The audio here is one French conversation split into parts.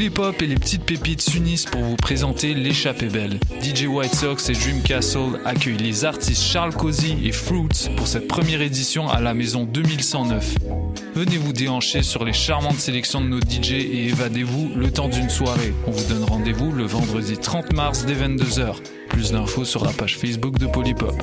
Polypop et les petites pépites s'unissent pour vous présenter l'échappée belle. DJ White Sox et Dream Castle accueillent les artistes Charles Cozy et Fruits pour cette première édition à la maison 2109. Venez vous déhancher sur les charmantes sélections de nos DJ et évadez-vous le temps d'une soirée. On vous donne rendez-vous le vendredi 30 mars dès 22h. Plus d'infos sur la page Facebook de Polypop.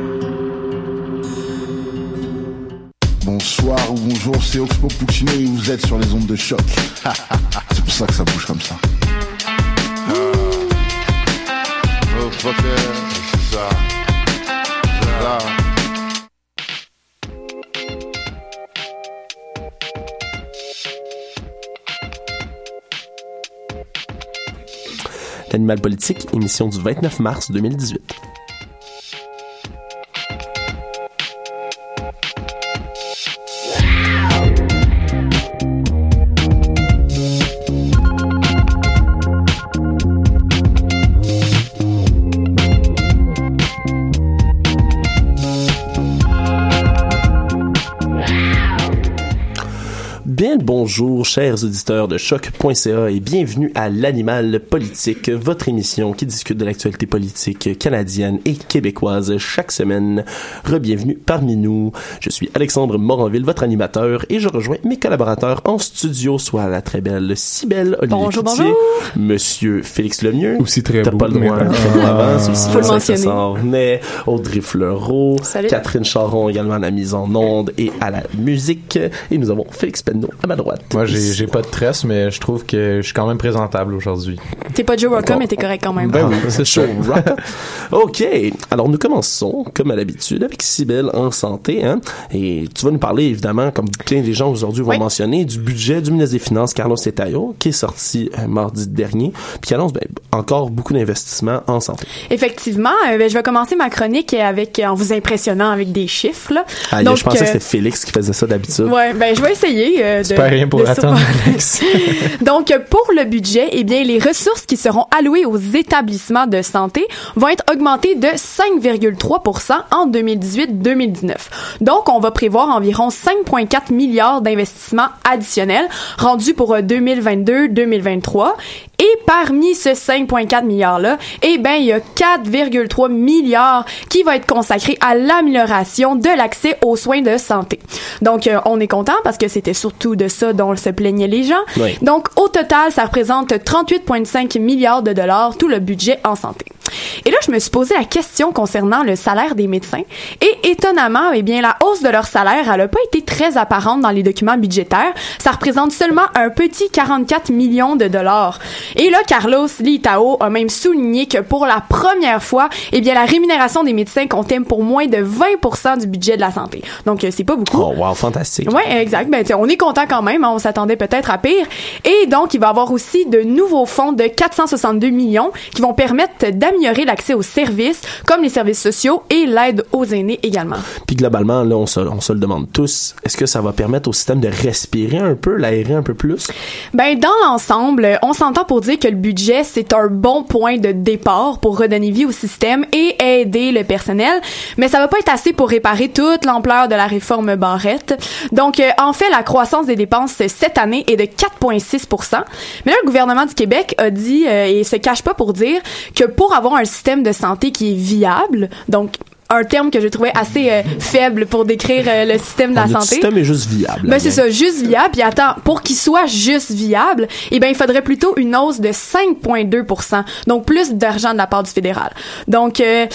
Bonsoir ou bonjour, c'est Oxpo Puccino et vous êtes sur les ondes de choc. c'est pour ça que ça bouge comme ça. Oh, c'est ça. L'animal politique, émission du 29 mars 2018. Bonjour, chers auditeurs de choc.ca et bienvenue à l'animal politique, votre émission qui discute de l'actualité politique canadienne et québécoise chaque semaine. Rebienvenue parmi nous. Je suis Alexandre Moranville, votre animateur, et je rejoins mes collaborateurs en studio, soit la très belle Cybelle Olivier Bonjour, bonjour. Monsieur Félix Lemieux. Aussi très T'as pas le droit, comme avant, c'est aussi Faut le mentionner. Audrey Fleureau, Salut. Catherine Charon également à la mise en onde et à la musique. Et nous avons Félix Penneau à ma droite. Moi, j'ai pas de tresse, mais je trouve que je suis quand même présentable aujourd'hui. T'es pas Joe Rocca, mais t'es correct quand même. Ben oui, c'est chaud. OK. Alors, nous commençons, comme à l'habitude, avec Cybelle en santé. Hein? Et tu vas nous parler, évidemment, comme plein des gens aujourd'hui vont Oui. mentionner, du budget du ministre des Finances, Carlos Etayo, qui est sorti euh, mardi dernier, puis qui annonce ben, encore beaucoup d'investissements en santé. Effectivement, euh, ben, je vais commencer ma chronique avec en vous impressionnant avec des chiffres. Là. Ah, Donc, je pensais euh, que c'était Félix qui faisait ça d'habitude. Ouais, ben je vais essayer euh, de. Rien pour de attendre, sur- Alex. Donc, euh, pour le budget, eh bien, les ressources qui seront allouées aux établissements de santé vont être augmentées de 5,3% en 2018-2019. Donc, on va prévoir environ 5,4 milliards d'investissements additionnels rendus pour euh, 2022-2023. Et parmi ce 5,4 milliards-là, eh ben, il y a 4,3 milliards qui va être consacré à l'amélioration de l'accès aux soins de santé. Donc, euh, on est content parce que c'était surtout de ça dont se plaignaient les gens. Oui. Donc, au total, ça représente 38,5 milliards de dollars, tout le budget en santé. Et là, je me suis posé la question concernant le salaire des médecins. Et étonnamment, eh bien, la hausse de leur salaire, elle n'a pas été très apparente dans les documents budgétaires. Ça représente seulement un petit 44 millions de dollars. Et là, Carlos Litao a même souligné que pour la première fois, eh bien, la rémunération des médecins comptait pour moins de 20% du budget de la santé. Donc, euh, c'est pas beaucoup. Oh, wow, fantastique. Ouais, exact. Ben, on est content quand même. hein, on s'attendait peut-être à pire. Et donc, il va y avoir aussi de nouveaux fonds de 462 millions qui vont permettre d'améliorer améliorer l'accès aux services, comme les services sociaux et l'aide aux aînés également. Puis globalement, là, on se, on se le demande tous, est-ce que ça va permettre au système de respirer un peu, l'aérer un peu plus? Ben, dans l'ensemble, on s'entend pour que le budget, c'est un bon point de départ pour redonner vie au système et aider le personnel, mais ça va pas être assez pour réparer toute l'ampleur de la réforme Barrette. Donc, euh, en fait, la croissance des dépenses cette année est de 4,6% Mais le gouvernement du Québec a dit, euh, et se cache pas pour dire, que pour avoir un système de santé qui est viable, donc un terme que je trouvais assez euh, faible pour décrire euh, le système de la Notre santé. système est juste viable. Ben c'est ça, juste viable. Puis attends, pour qu'il soit juste viable, eh ben il faudrait plutôt une hausse de 5,2% donc plus d'argent de la part du fédéral. Donc euh,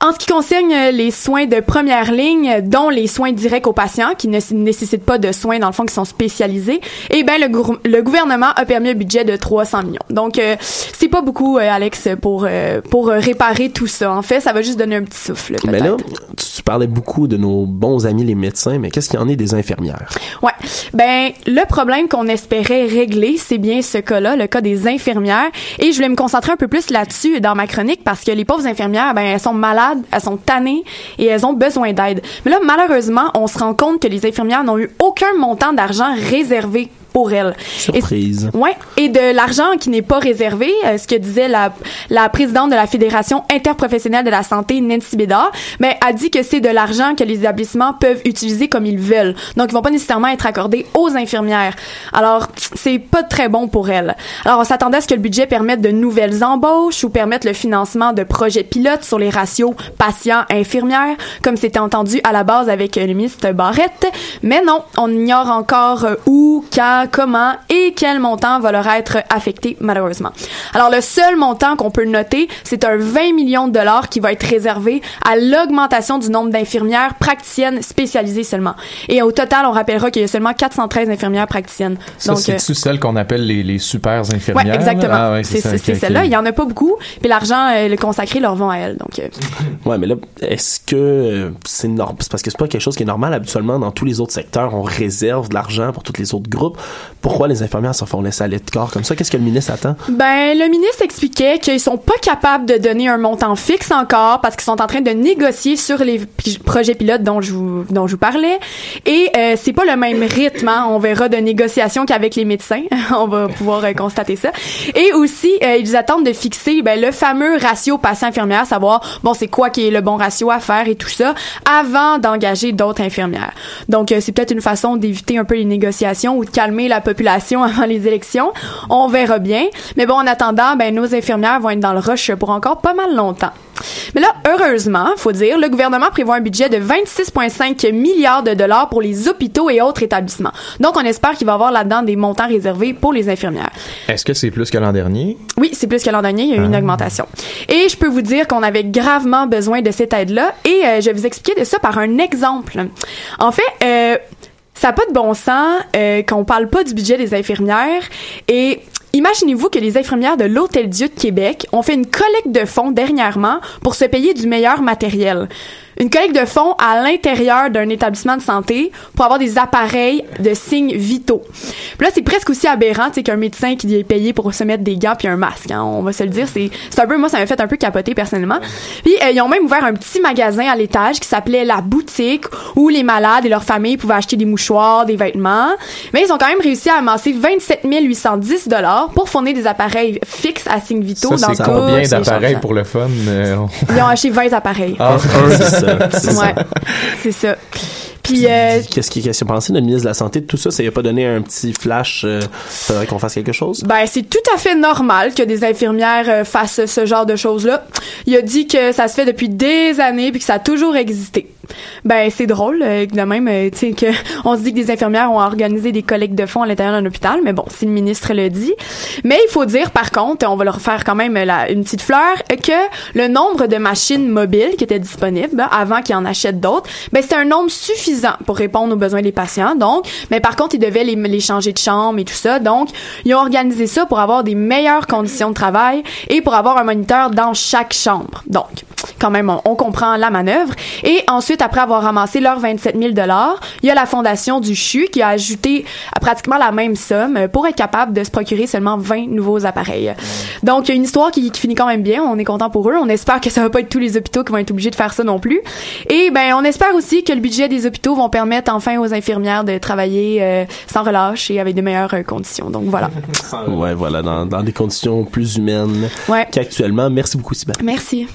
en ce qui concerne euh, les soins de première ligne, dont les soins directs aux patients, qui ne nécessitent pas de soins dans le fond qui sont spécialisés, eh ben le, gouvernement a permis un budget de 300 millions. Donc euh, c'est pas beaucoup, euh, Alex, pour euh, pour euh, réparer tout ça. En fait, ça va juste donner un petit souffle. Mais là, tu parlais beaucoup de nos bons amis les médecins, mais qu'est-ce qu'il y en est des infirmières? Ouais. Ben, le problème qu'on espérait régler, c'est bien ce cas-là, le cas des infirmières. Et je voulais me concentrer un peu plus là-dessus dans ma chronique parce que les pauvres infirmières, ben, elles sont malades, elles sont tannées et elles ont besoin d'aide. Mais là, malheureusement, on se rend compte que les infirmières n'ont eu aucun montant d'argent réservé pour elles. Et- Surprise. Ouais, et de l'argent qui n'est pas réservé, euh, ce que disait la, la présidente de la Fédération interprofessionnelle de la santé, Nancy Bédard, mais a dit que c'est de l'argent que les établissements peuvent utiliser comme ils veulent. Donc, ils vont pas nécessairement être accordés aux infirmières. Alors, c'est pas très bon pour elles. Alors, on s'attendait à ce que le budget permette de nouvelles embauches ou permette le financement de projets pilotes sur les ratios patients-infirmières, comme c'était entendu à la base avec euh, le ministre Barrette. Mais non, on ignore encore euh, où, quand, comment et quel montant va leur être affecté, malheureusement. Alors, le seul montant qu'on peut noter, c'est un 20 millions de dollars qui va être réservé à l'augmentation du nombre d'infirmières praticiennes spécialisées seulement. Et au total, on rappellera qu'il y a seulement 413 infirmières praticiennes. Ça, Donc, euh, c'est-tu celle qu'on appelle les, les super infirmières? Ouais, exactement. Ah ouais, c'est ça, c'est- c'est ok, ok. celle-là. Il y en a pas beaucoup. Puis l'argent euh, le consacré leur vont à elles. Donc, euh, Ouais, mais là, est-ce que euh, c'est normal? C'est parce que c'est pas quelque chose qui est normal habituellement dans tous les autres secteurs. On réserve de l'argent pour tous les autres groupes. Pourquoi les infirmières se font laisser aller de corps comme ça? Qu'est-ce que le ministre attend? Ben, le ministre expliquait qu'ils sont pas capables de donner un montant fixe encore parce qu'ils sont en train de négocier sur les projets pilotes dont je vous, dont je vous parlais. Et euh, c'est pas le même rythme, hein, on verra, de négociation qu'avec les médecins. on va pouvoir euh, constater ça. Et aussi, euh, ils attendent de fixer ben, le fameux ratio patient-infirmière, savoir, bon, c'est quoi qui est le bon ratio à faire et tout ça, avant d'engager d'autres infirmières. Donc, euh, c'est peut-être une façon d'éviter un peu les négociations ou de calmer la population avant les élections. On verra bien. Mais bon, en attendant, ben, nos infirmières vont être dans le rush pour encore pas mal longtemps. Mais là, heureusement, faut dire, le gouvernement prévoit un budget de 26,5 milliards de dollars pour les hôpitaux et autres établissements. Donc, on espère qu'il va y avoir là-dedans des montants réservés pour les infirmières. Est-ce que c'est plus que l'an dernier? Oui, c'est plus que l'an dernier, il y a eu une Ah. augmentation. Et je peux vous dire qu'on avait gravement besoin de cette aide-là et euh, je vais vous expliquer de ça par un exemple. En fait, euh, ça n'a pas de bon sens euh, qu'on parle pas du budget des infirmières et Imaginez-vous que les infirmières de l'Hôtel Dieu de Québec ont fait une collecte de fonds dernièrement pour se payer du meilleur matériel. Une collecte de fonds à l'intérieur d'un établissement de santé pour avoir des appareils de signes vitaux. Puis là, c'est presque aussi aberrant, sais, qu'un médecin qui est payé pour se mettre des gants puis un masque. hein. on va se le dire, c'est c'est un peu, moi, ça m'a fait un peu capoter personnellement. Puis euh, ils ont même ouvert un petit magasin à l'étage qui s'appelait La Boutique où les malades et leurs familles pouvaient acheter des mouchoirs, des vêtements. Mais ils ont quand même réussi à amasser 27 810 dollars pour fournir des appareils fixes à signes vitaux Ça, dans c'est tous combien les d'appareils pour le fun? euh, on- Ils ont acheté 20 appareils. Ah, c'est ça. c'est ça. Ouais, c'est ça. Puis, euh, Qu'est-ce qui qu'est-ce qu'il a pensé, notre ministre de la Santé, de tout ça? Ça lui a pas donné un petit flash? euh, faudrait qu'on fasse quelque chose? ben, c'est tout à fait normal que des infirmières euh, fassent ce genre de choses-là. Il a dit que ça se fait depuis des années puis que ça a toujours existé. Ben, c'est drôle, euh, de même, euh, tu sais, que on se dit que des infirmières ont organisé des collectes de fonds à l'intérieur d'un hôpital, mais bon, si le ministre le dit. Mais il faut dire, par contre, on va leur faire quand même la- une petite fleur, euh, que le nombre de machines mobiles qui étaient disponibles avant qu'ils en achètent d'autres, ben, c'était un nombre suffisant pour répondre aux besoins des patients. Donc, mais par contre, ils devaient les, les changer de chambre et tout ça. Donc, ils ont organisé ça pour avoir des meilleures conditions de travail et pour avoir un moniteur dans chaque chambre. Donc, quand même, on, on comprend la manœuvre. Et ensuite, après avoir ramassé leurs 27 000 dollars, il y a la fondation du CHU qui a ajouté à pratiquement la même somme euh, pour être capable de se procurer seulement 20 nouveaux appareils. Donc, il y a une histoire qui, qui finit quand même bien. On est content pour eux. On espère que ça va pas être tous les hôpitaux qui vont être obligés de faire ça non plus. Et ben, on espère aussi que le budget des hôpitaux vont permettre enfin aux infirmières de travailler euh, sans relâche et avec de meilleures euh, conditions. Donc voilà. Ouais, voilà, dans, dans des conditions plus humaines Ouais. qu'actuellement. Merci beaucoup, Sybelle. Merci.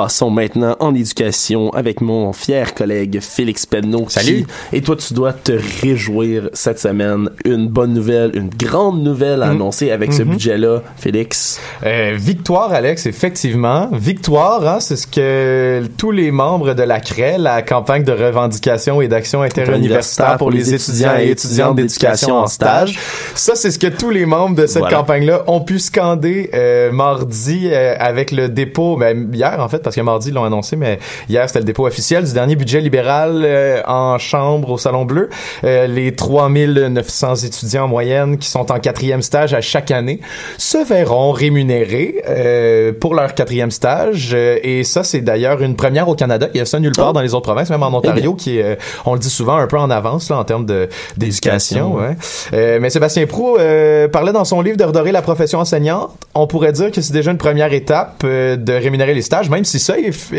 Passons maintenant en éducation avec mon fier collègue Félix Penneau. qui- Salut. et toi, tu dois te réjouir cette semaine. Une bonne nouvelle, une grande nouvelle à Mm. annoncer avec ce Mhm. budget-là, Félix. Euh, victoire, Alex, effectivement. Victoire, hein, c'est ce que tous les membres de la CRE, la campagne de revendication et d'action interuniversitaire pour les étudiants et étudiantes d'éducation en stage. Ça, c'est ce que tous les membres de cette Voilà. campagne-là ont pu scander euh, mardi euh, avec le dépôt, ben, hier en fait, parce que mardi ils l'ont annoncé, mais hier c'était le dépôt officiel du dernier budget libéral euh, en chambre au Salon Bleu. Euh, les 3900 étudiants en moyenne qui sont en quatrième stage à chaque année se verront rémunérés euh, pour leur quatrième stage. Euh, et ça, c'est d'ailleurs une première au Canada. Il y a ça nulle part Oh. dans les autres provinces, même en Ontario, qui est, euh, on le dit souvent, un peu en avance là, en termes d'éducation. D'éducation, Ouais. Euh, mais Sébastien Prou euh, parlait dans son livre de redorer la profession enseignante. On pourrait dire que c'est déjà une première étape euh, de rémunérer les stages, même si ça est euh,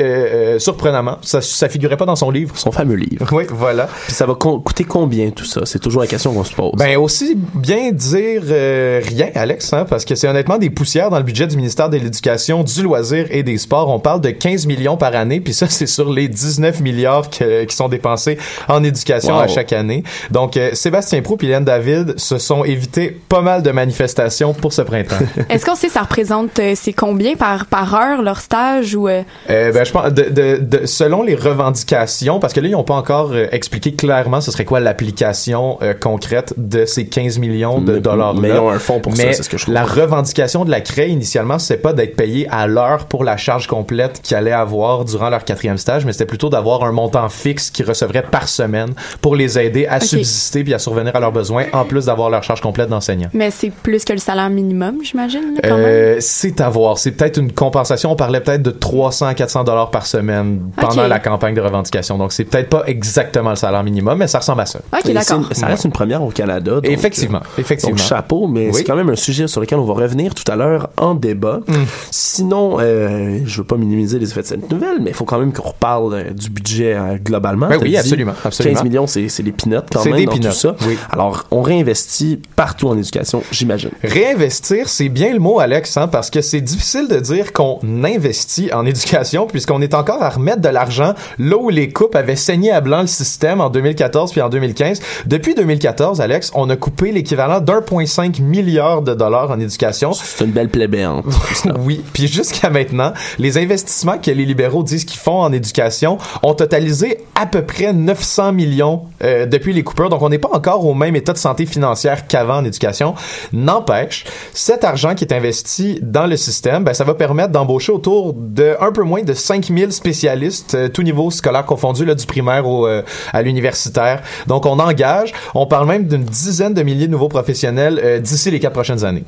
euh, surprenamment, ça, ça figurait pas dans son livre. Son fameux livre. Oui, voilà. Puis ça va co- coûter combien tout ça? C'est toujours la question qu'on se pose. Ben aussi bien dire euh, rien, Alex, hein, parce que c'est honnêtement des poussières dans le budget du ministère de l'Éducation, du loisir et des sports. On parle de 15 millions par année, puis ça c'est sur les 19 milliards que- qui sont dépensés en éducation Wow. à chaque année. Donc euh, Sébastien Prou et Hélène David se sont évités pas mal de manifestations pour ce printemps. Est-ce qu'on sait ça représente euh, c'est combien par par heure leur stage ou euh, Euh, ben, je pense, de, de, de- selon les revendications, parce que là, ils n'ont pas encore euh, expliqué clairement ce serait quoi l'application euh, concrète de ces 15 millions de dollars. mais ils ont un fonds pour ça, c'est ce que je La comprends. revendication de la CRE, initialement, c'est pas d'être payé à l'heure pour la charge complète qu'ils allaient avoir durant leur quatrième stage, mais c'était plutôt d'avoir un montant fixe qu'ils recevraient par semaine pour les aider à subsister puis à survenir à leurs besoins, en plus d'avoir leur charge complète d'enseignant. mais c'est plus que le salaire minimum, j'imagine là, quand même? Euh, c'est à voir. C'est peut-être une compensation. On parlait peut-être de 300 à 400 dollars par semaine pendant la campagne de revendication. Donc, c'est peut-être pas exactement le salaire minimum, mais ça ressemble à ça. OK, d'accord. Ça reste une première au Canada. donc, effectivement, euh, effectivement. Donc, chapeau, mais Oui. c'est quand même un sujet sur lequel on va revenir tout à l'heure en débat. Mm. Sinon, euh, je veux pas minimiser les effets de cette nouvelle, mais il faut quand même qu'on reparle euh, du budget euh, globalement. Ben oui, dit absolument, absolument. 15 millions, c'est c'est des peanuts quand C'est même des dans peanuts, tout ça. oui. Alors, on réinvestit partout en éducation, j'imagine. Réinvestir, c'est bien le mot, Alex, hein, parce que c'est difficile de dire qu'on investit en éducation puisqu'on est encore à remettre de l'argent là où les coupes avaient saigné à blanc le système en 2014 puis en 2015. Depuis 2014, Alex, on a coupé l'équivalent d'1,5 milliard de dollars en éducation. C'est une belle plaie béante. tout cela. Oui, puis jusqu'à maintenant, les investissements que les libéraux disent qu'ils font en éducation ont totalisé à peu près 900 millions euh, depuis les coupures. Donc, on n'est pas encore au même état de santé financière qu'avant en éducation. N'empêche, cet argent qui est investi dans le système, ben, ça va permettre d'embaucher autour de un peu moins de 5000 spécialistes, euh, tout niveau scolaire confondu, là, du primaire au, euh, à l'universitaire. Donc, on engage, on parle même d'une dizaine de milliers de nouveaux professionnels euh, d'ici les quatre prochaines années.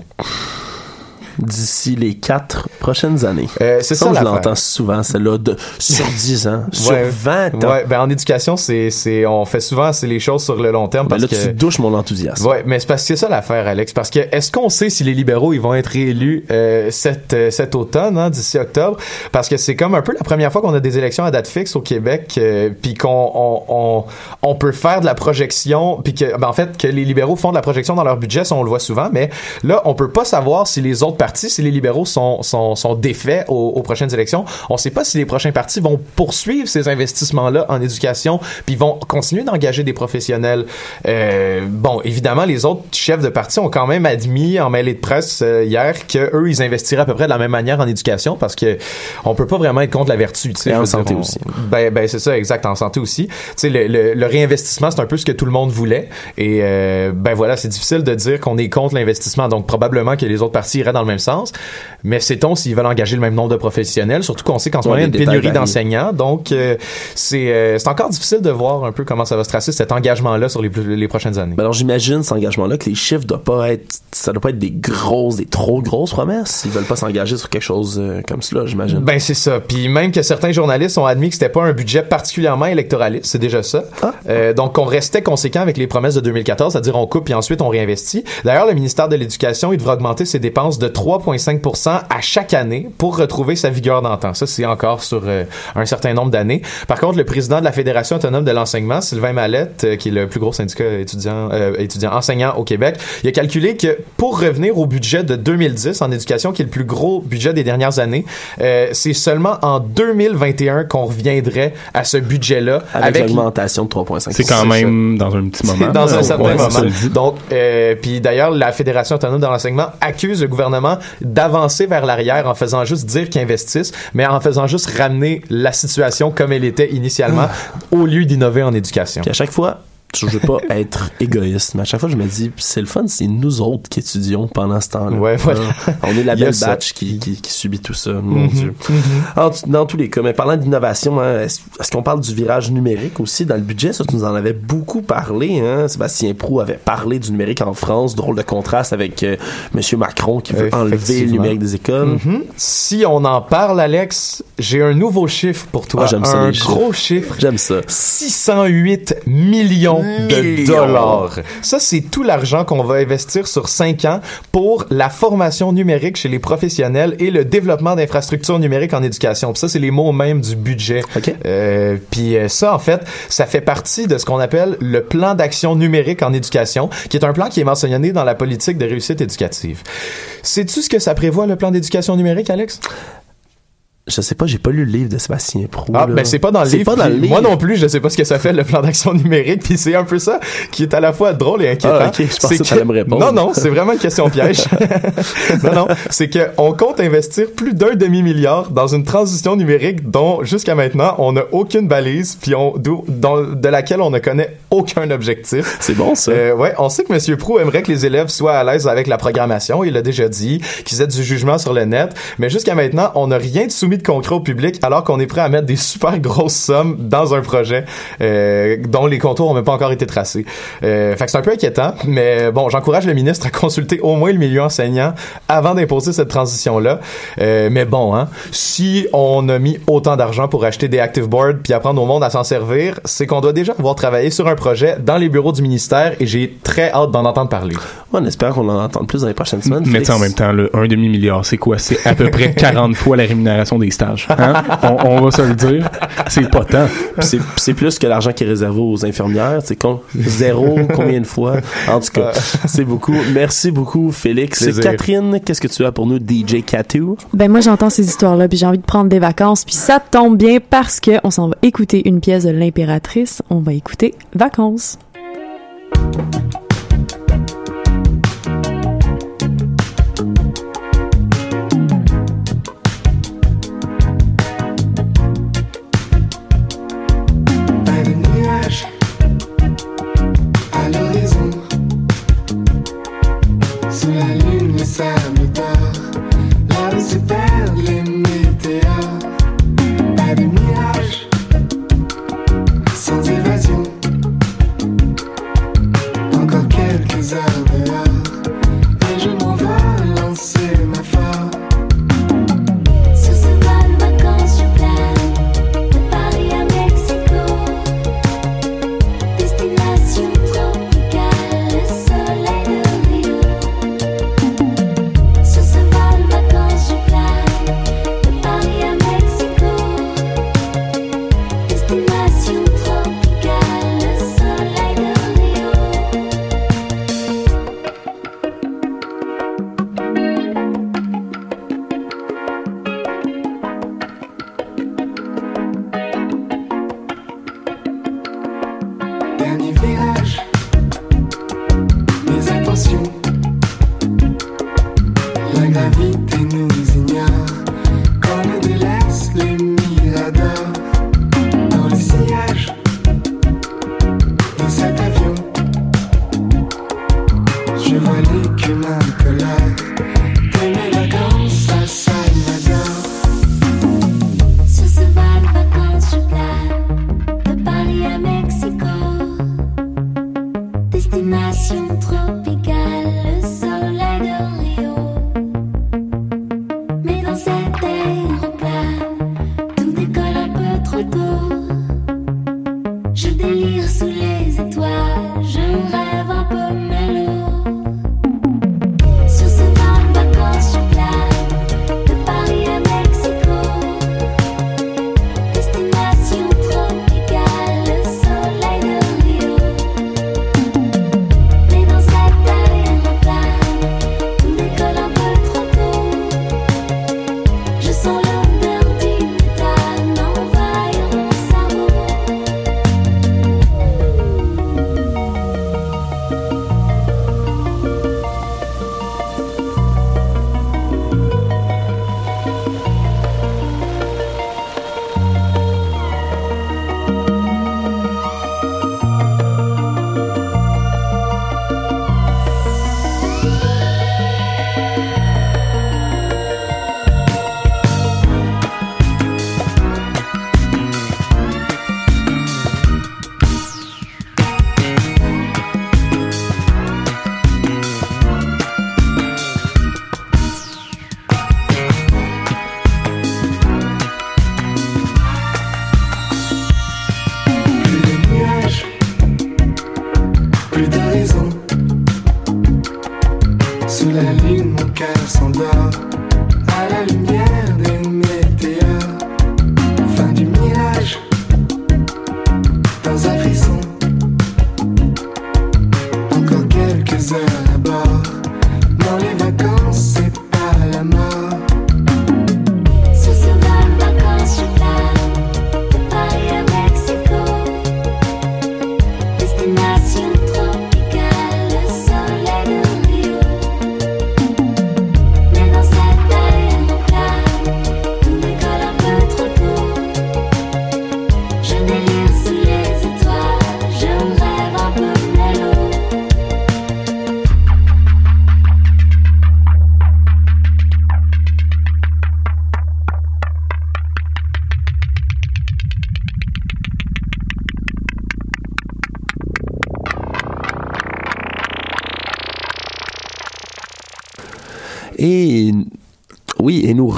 D'ici les quatre prochaines années. Euh, c'est ça je l'affaire. l'entends souvent, celle-là, de, sur 10 ans, sur Ouais. 20 ans. Ouais, ben en éducation, c'est, c'est, on fait souvent c'est les choses sur le long terme Ben parce là, que. tu douches mon enthousiasme. Ouais, mais c'est parce que c'est ça l'affaire, Alex. Parce que est-ce qu'on sait si les libéraux ils vont être réélus euh, cet euh, cet automne, hein, d'ici octobre? Parce que c'est comme un peu la première fois qu'on a des élections à date fixe au Québec, euh, puis qu'on on, on, on peut faire de la projection, puis que ben, en fait que les libéraux font de la projection dans leur budget, ça on le voit souvent, mais là on peut pas savoir si les autres partis. Si les libéraux sont, sont, sont défaits aux, aux prochaines élections, on ne sait pas si les prochains partis vont poursuivre ces investissements-là en éducation, puis vont continuer d'engager des professionnels. Euh, bon, évidemment, les autres chefs de parti ont quand même admis en mêlée de presse euh, hier que eux, ils investiraient à peu près de la même manière en éducation parce que on peut pas vraiment être contre la vertu. tu sais, Et en dire, santé on- aussi. Ben, ben c'est ça, exact, en santé aussi. Tu sais, le, le, le réinvestissement, c'est un peu ce que tout le monde voulait. Et euh, ben voilà, c'est difficile de dire qu'on est contre l'investissement. Donc probablement que les autres partis iraient dans le même sens. Mais sait-on s'ils veulent engager le même nombre de professionnels? Surtout qu'on sait qu'en ce moment, il y a une pénurie d'enseignants. Donc euh, c'est euh, c'est encore difficile de voir un peu comment ça va se tracer cet engagement-là sur les, les prochaines années. Ben alors j'imagine cet engagement-là que les chiffres doivent pas être, ça doit pas être des grosses, des trop grosses promesses. Ils veulent pas s'engager sur quelque chose euh, comme cela, j'imagine. Ben c'est ça. Puis même que certains journalistes ont admis que c'était pas un budget particulièrement électoraliste, c'est déjà ça. Ah. Euh, donc on restait conséquent avec les promesses de 2014, c'est-à-dire on coupe puis ensuite on réinvestit. D'ailleurs, le ministère de l'Éducation, il devrait augmenter ses dépenses de 3,5% à chaque année pour retrouver sa vigueur d'antan. Ça, c'est encore sur euh, un certain nombre d'années. Par contre, le président de la Fédération autonome de l'enseignement, Sylvain Mallette, euh, qui est le plus gros syndicat étudiant, euh, étudiant enseignant au Québec, il a calculé que pour revenir au budget de 2010 en éducation, qui est le plus gros budget des dernières années, euh, c'est seulement en 2021 qu'on reviendrait à ce budget-là avec, l'augmentation de 3,5. C'est quand même dans un petit moment. dans un certain moment. Donc, euh, puis d'ailleurs, la Fédération autonome de l'enseignement accuse le gouvernement d'avancer vers l'arrière en faisant juste dire qu'ils investissent, mais en faisant juste ramener la situation comme elle était initialement, au lieu d'innover en éducation. Puis à chaque fois, je veux pas être égoïste, mais à chaque fois je me dis, c'est le fun, c'est nous autres qui étudions pendant ce temps-là. Ouais, voilà. On est la belle batch qui, qui, qui subit tout ça, mon Mhm, Dieu. Tout- dans tous les cas, mais parlant d'innovation, hein, est-ce qu'on parle du virage numérique aussi dans le budget? Ça, tu nous en avais beaucoup parlé. Hein? Sébastien Prou avait parlé du numérique en France, drôle de contraste avec euh, Monsieur Macron qui veut enlever le numérique des écoles. Mhm. Si on en parle, Alex, j'ai un nouveau chiffre pour toi. Ah, j'aime ça, un gros chiffre. J'aime ça. 608 millions de dollars. Ça, c'est tout l'argent qu'on va investir sur 5 ans pour la formation numérique chez les professionnels et le développement d'infrastructures numériques en éducation. Puis ça, c'est les mots mêmes du budget. Euh, puis euh, ça, en fait, ça fait partie de ce qu'on appelle le plan d'action numérique en éducation, qui est un plan qui est mentionné dans la politique de réussite éducative. Sais-tu ce que ça prévoit, le plan d'éducation numérique, Alex? Je sais pas, j'ai pas lu le livre de Sébastien Prou. Ah, là. ben c'est pas dans le C'est livre. pas dans le livre. Moi non plus, je sais pas ce que ça fait le plan d'action numérique, puis c'est un peu ça qui est à la fois drôle et inquiétant. Ah, ok, je pensais que t'allais me répondre. Non, non, c'est vraiment une question piège. non, non, c'est que on compte investir plus d'un demi-milliard dans une transition numérique dont jusqu'à maintenant on n'a aucune balise, puis on dans- de laquelle on ne connaît aucun objectif. C'est bon ça. Euh, ouais, on sait que Monsieur Prou aimerait que les élèves soient à l'aise avec la programmation, il l'a déjà dit, qu'ils aient du jugement sur le net, mais jusqu'à maintenant, on n'a rien de soumis de concret au public alors qu'on est prêt à mettre des super grosses sommes dans un projet euh, dont les contours n'ont même pas encore été tracés. Euh, fait que c'est un peu inquiétant, mais bon, j'encourage le ministre à consulter au moins le milieu enseignant avant d'imposer cette transition-là. Euh, mais bon, hein, si on a mis autant d'argent pour acheter des active boards puis apprendre au monde à s'en servir, c'est qu'on doit déjà avoir travaillé sur un projet dans les bureaux du ministère et j'ai très hâte d'en entendre parler. Ouais, on espère qu'on en entende plus dans les prochaines semaines. Mais en même temps, le 1 demi-milliard, c'est quoi? C'est à peu près 40 fois la rémunération des stages. Hein? on, on va se le dire. C'est pas tant. C'est- c'est plus que l'argent qui est réservé aux infirmières. C'est con. Zéro, combien de fois? En tout cas, c'est beaucoup. Merci beaucoup, Félix. Catherine, qu'est-ce que tu as pour nous, DJ Catou? Ben moi j'entends ces histoires-là puis j'ai envie de prendre des vacances puis ça tombe bien parce que on s'en va écouter une pièce de l'impératrice. On va écouter Vacances.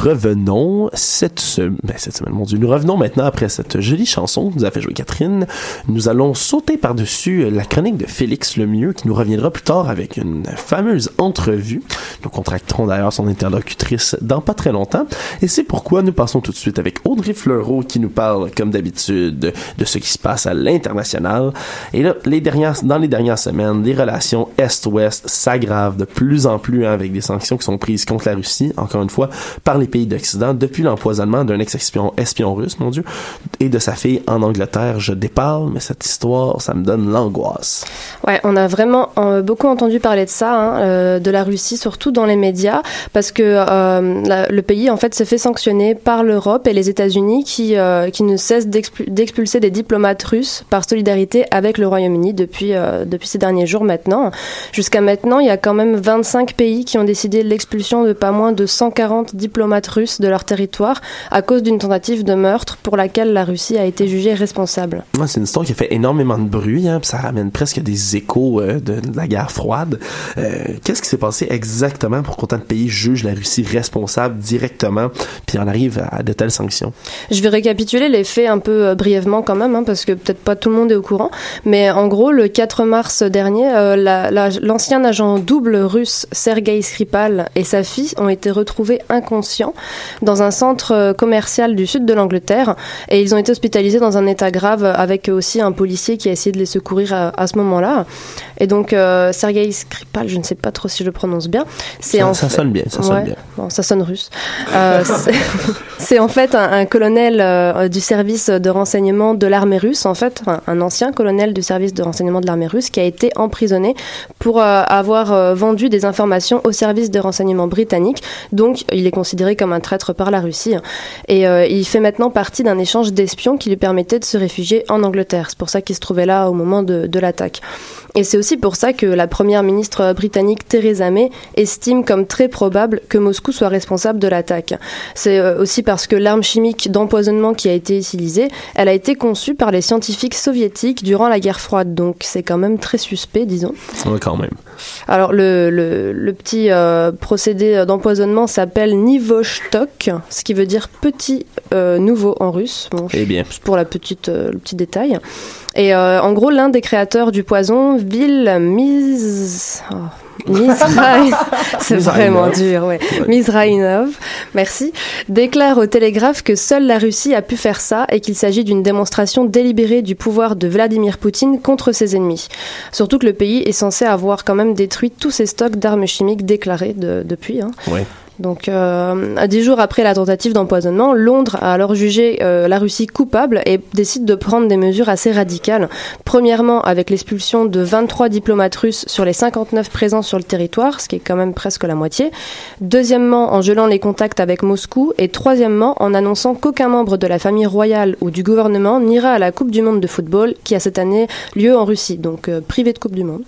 Revenons ben, cette semaine, mon Dieu, nous revenons maintenant après cette jolie chanson que nous a fait jouer Catherine. Nous allons sauter par-dessus la chronique de Félix Lemieux qui nous reviendra plus tard avec une fameuse entrevue. Nous contracterons d'ailleurs son interlocutrice dans pas très longtemps. Et c'est pourquoi nous passons tout de suite avec Audrey Fleureau qui nous parle, comme d'habitude, de ce qui se passe à l'international. Et là, les dernières, dans les dernières semaines, les relations Est-Ouest s'aggravent de plus en plus hein, avec des sanctions qui sont prises contre la Russie, encore une fois, par les pays d'Occident, depuis l'empoisonnement d'un ex-espion espion russe, mon Dieu, et de sa fille en Angleterre. Je déparle, mais cette histoire, ça me donne l'angoisse. Ouais, on a vraiment euh, beaucoup entendu parler de ça, hein, euh, de la Russie, surtout dans les médias, parce que euh, le pays en fait s'est fait sanctionner par l'Europe et les États-Unis, qui qui ne cessent d'expul- d'expulser des diplomates russes par solidarité avec le Royaume-Uni depuis depuis ces derniers jours maintenant. Jusqu'à maintenant, il y a quand même 25 pays qui ont décidé l'expulsion de pas moins de 140 diplomates russes de leur territoire à cause d'une tentative de meurtre pour laquelle la Russie a été jugée responsable. Ouais, c'est une histoire qui a fait énormément de bruit, hein, ça ramène presque des échos euh, de, de la guerre froide. Euh, Qu'est-ce qui s'est passé exactement pour qu'autant de pays jugent la Russie responsable directement, puis en arrive à de telles sanctions? Je vais récapituler les faits un peu euh, brièvement quand même, hein, parce que peut-être pas tout le monde est au courant. Mais en gros, le 4 mars dernier, la- la- l'ancien agent double russe Sergei Skripal et sa fille ont été retrouvés inconscients dans un centre euh, commercial du sud de l'Angleterre et ils ont été hospitalisés dans un état grave avec aussi un policier qui a essayé de les secourir à, à ce moment-là. Et donc euh, Sergei Skripal, je ne sais pas trop si je le prononce bien, c'est Ça- en ça fait- sonne bien, ça sonne bien. Bon, ça sonne russe. Euh, c'est- en fait un, un colonel euh, du service de renseignement de l'armée russe, en fait, un ancien colonel du service de renseignement de l'armée russe qui a été emprisonné pour avoir vendu des informations au service de renseignement britannique. Donc, il est considéré comme un traître par la Russie. Et euh, il fait maintenant partie d'un échange d'espions qui lui permettait de se réfugier en Angleterre. C'est pour ça qu'il se trouvait là au moment de l'attaque. Et c'est aussi pour ça que la première ministre britannique Theresa May estime comme très probable que Moscou soit responsable de l'attaque. C'est euh, aussi parce que l'arme chimique d'empoisonnement qui a été utilisée, elle a été conçue par les scientifiques soviétiques durant la guerre froide. Donc c'est quand même très suspect, disons. Ouais, quand même. Alors le, le, le petit euh, procédé d'empoisonnement s'appelle Nivoshtok, ce qui veut dire petit euh, nouveau en russe. Bon, Eh bien. pour la petite, euh, le petit détail. Et euh, en gros, l'un des créateurs du poison, Vil Miz... oh, c'est vraiment dur, ouais. Mizraïnov, merci, déclare au Télégraphe que seule la Russie a pu faire ça et qu'il s'agit d'une démonstration délibérée du pouvoir de Vladimir Poutine contre ses ennemis. Surtout que le pays est censé avoir quand même détruit tous ses stocks d'armes chimiques déclarés de- depuis. hein. Ouais. Donc, euh, à dix jours après la tentative d'empoisonnement, Londres a alors jugé euh, la Russie coupable et décide de prendre des mesures assez radicales. Premièrement, avec l'expulsion de 23 diplomates russes sur les 59 présents sur le territoire, ce qui est quand même presque la moitié. Deuxièmement, en gelant les contacts avec Moscou. Et troisièmement, en annonçant qu'aucun membre de la famille royale ou du gouvernement n'ira à la Coupe du Monde de football qui a cette année lieu en Russie. Donc, euh, privé de Coupe du Monde.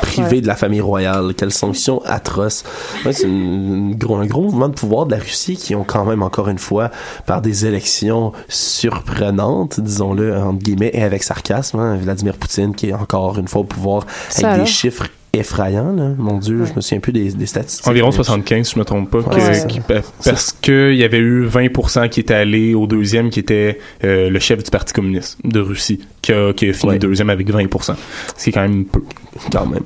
privé Ouais. de la famille royale. Quelle sanction atroce. Ouais, c'est une- une gros- un gros mouvement de pouvoir de la Russie qui ont quand même, encore une fois, par des élections surprenantes, disons-le, entre guillemets, et avec sarcasme, hein, Vladimir Poutine qui est encore une fois au pouvoir Ça avec alors? des chiffres effrayants, là. Mon Dieu, je me souviens plus des, des statistiques. Environ mais- 75, si je me trompe pas. que- Ouais. qui- pa- parce qu'il y avait eu 20% qui étaient allés au deuxième, qui était euh, le chef du Parti communiste de Russie, qui a, qui a fini deuxième avec 20%. Ce qui est quand même peu. Quand même.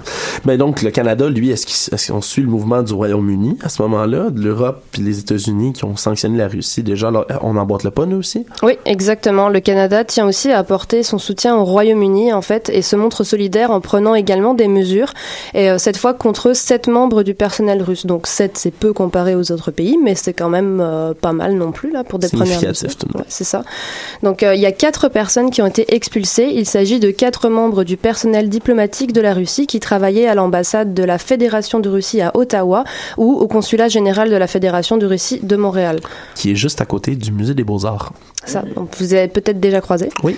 Mais donc, le Canada, lui, est-ce qu'on suit le mouvement du Royaume-Uni à ce moment-là, de l'Europe puis les États-Unis qui ont sanctionné la Russie? Déjà, là, on emboîte le pas, nous aussi? Oui, exactement. Le Canada tient aussi à apporter son soutien au Royaume-Uni, en fait, et se montre solidaire en prenant également des mesures, et euh, cette fois contre sept membres du personnel russe. Donc sept, c'est peu comparé aux autres pays, mais c'est quand même euh, pas mal non plus, là, pour des premières mesures. Ouais, c'est ça. Donc euh, il y a quatre personnes qui ont été expulsées. Il s'agit de quatre membres du personnel diplomatique de la Russie qui travaillaient à l'ambassade de la Fédération de Russie à Ottawa ou au consulat général de la Fédération de Russie de Montréal. Qui est juste à côté du musée des Beaux-Arts. Ça, donc vous avez peut-être déjà croisé. Oui.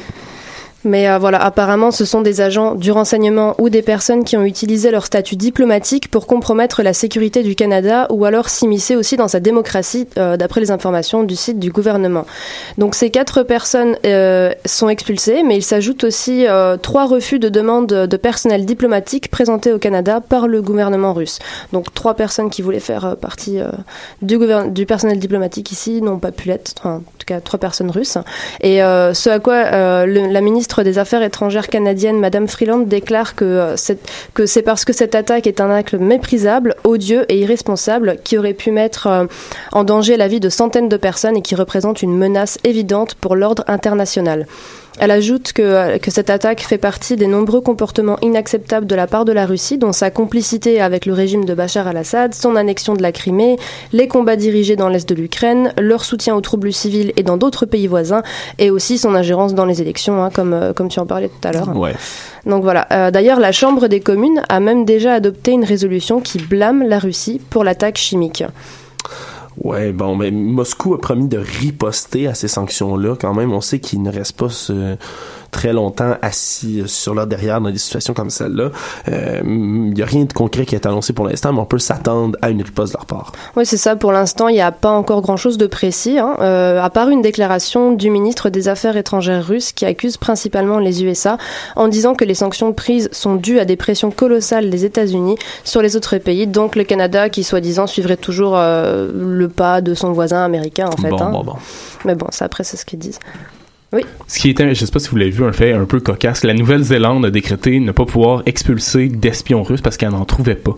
Mais euh, voilà, apparemment, ce sont des agents du renseignement ou des personnes qui ont utilisé leur statut diplomatique pour compromettre la sécurité du Canada ou alors s'immiscer aussi dans sa démocratie, euh, d'après les informations du site du gouvernement. Donc ces quatre personnes euh, sont expulsées, mais il s'ajoute aussi trois refus de demande de personnel diplomatique présentés au Canada par le gouvernement russe. Donc trois personnes qui voulaient faire partie du, personnel diplomatique ici n'ont pas pu l'être, enfin, en tout cas trois personnes russes. Et ce à quoi la ministre des Affaires étrangères canadienne, Madame Freeland, déclare que, euh, c'est- que c'est parce que cette attaque est un acte méprisable, odieux et irresponsable qui aurait pu mettre euh, en danger la vie de centaines de personnes et qui représente une menace évidente pour l'ordre international. Elle ajoute que, euh, que cette attaque fait partie des nombreux comportements inacceptables de la part de la Russie, dont sa complicité avec le régime de Bachar al-Assad, son annexion de la Crimée, les combats dirigés dans l'est de l'Ukraine, leur soutien aux troubles civils et dans d'autres pays voisins, et aussi son ingérence dans les élections, hein, comme, euh, comme tu en parlais tout à l'heure. Ouais. Donc voilà. Euh, D'ailleurs, la Chambre des communes a même déjà adopté une résolution qui blâme la Russie pour l'attaque chimique. Ouais, bon, mais Moscou a promis de riposter à ces sanctions-là. Quand même, on sait qu'ils ne restent pas ce- très longtemps assis euh, sur leur derrière dans des situations comme celle-là. Euh, Il n'y a rien de concret qui est annoncé pour l'instant, mais on peut s'attendre à une riposte de leur part. Oui, c'est ça. Pour l'instant, il n'y a pas encore grand-chose de précis, hein. Euh, à part une déclaration du ministre des Affaires étrangères russe qui accuse principalement les USA en disant que les sanctions prises sont dues à des pressions colossales des États-Unis sur les autres pays, donc le Canada qui, soi-disant, suivrait toujours euh, le pas de son voisin américain, en fait. Bon, hein. bon, bon. Mais bon, ça, après, c'est ce qu'ils disent. Oui. Ce qui était, je sais pas si vous l'avez vu, un fait un peu cocasse. La Nouvelle-Zélande a décrété ne pas pouvoir expulser d'espions russes parce qu'elle n'en trouvait pas.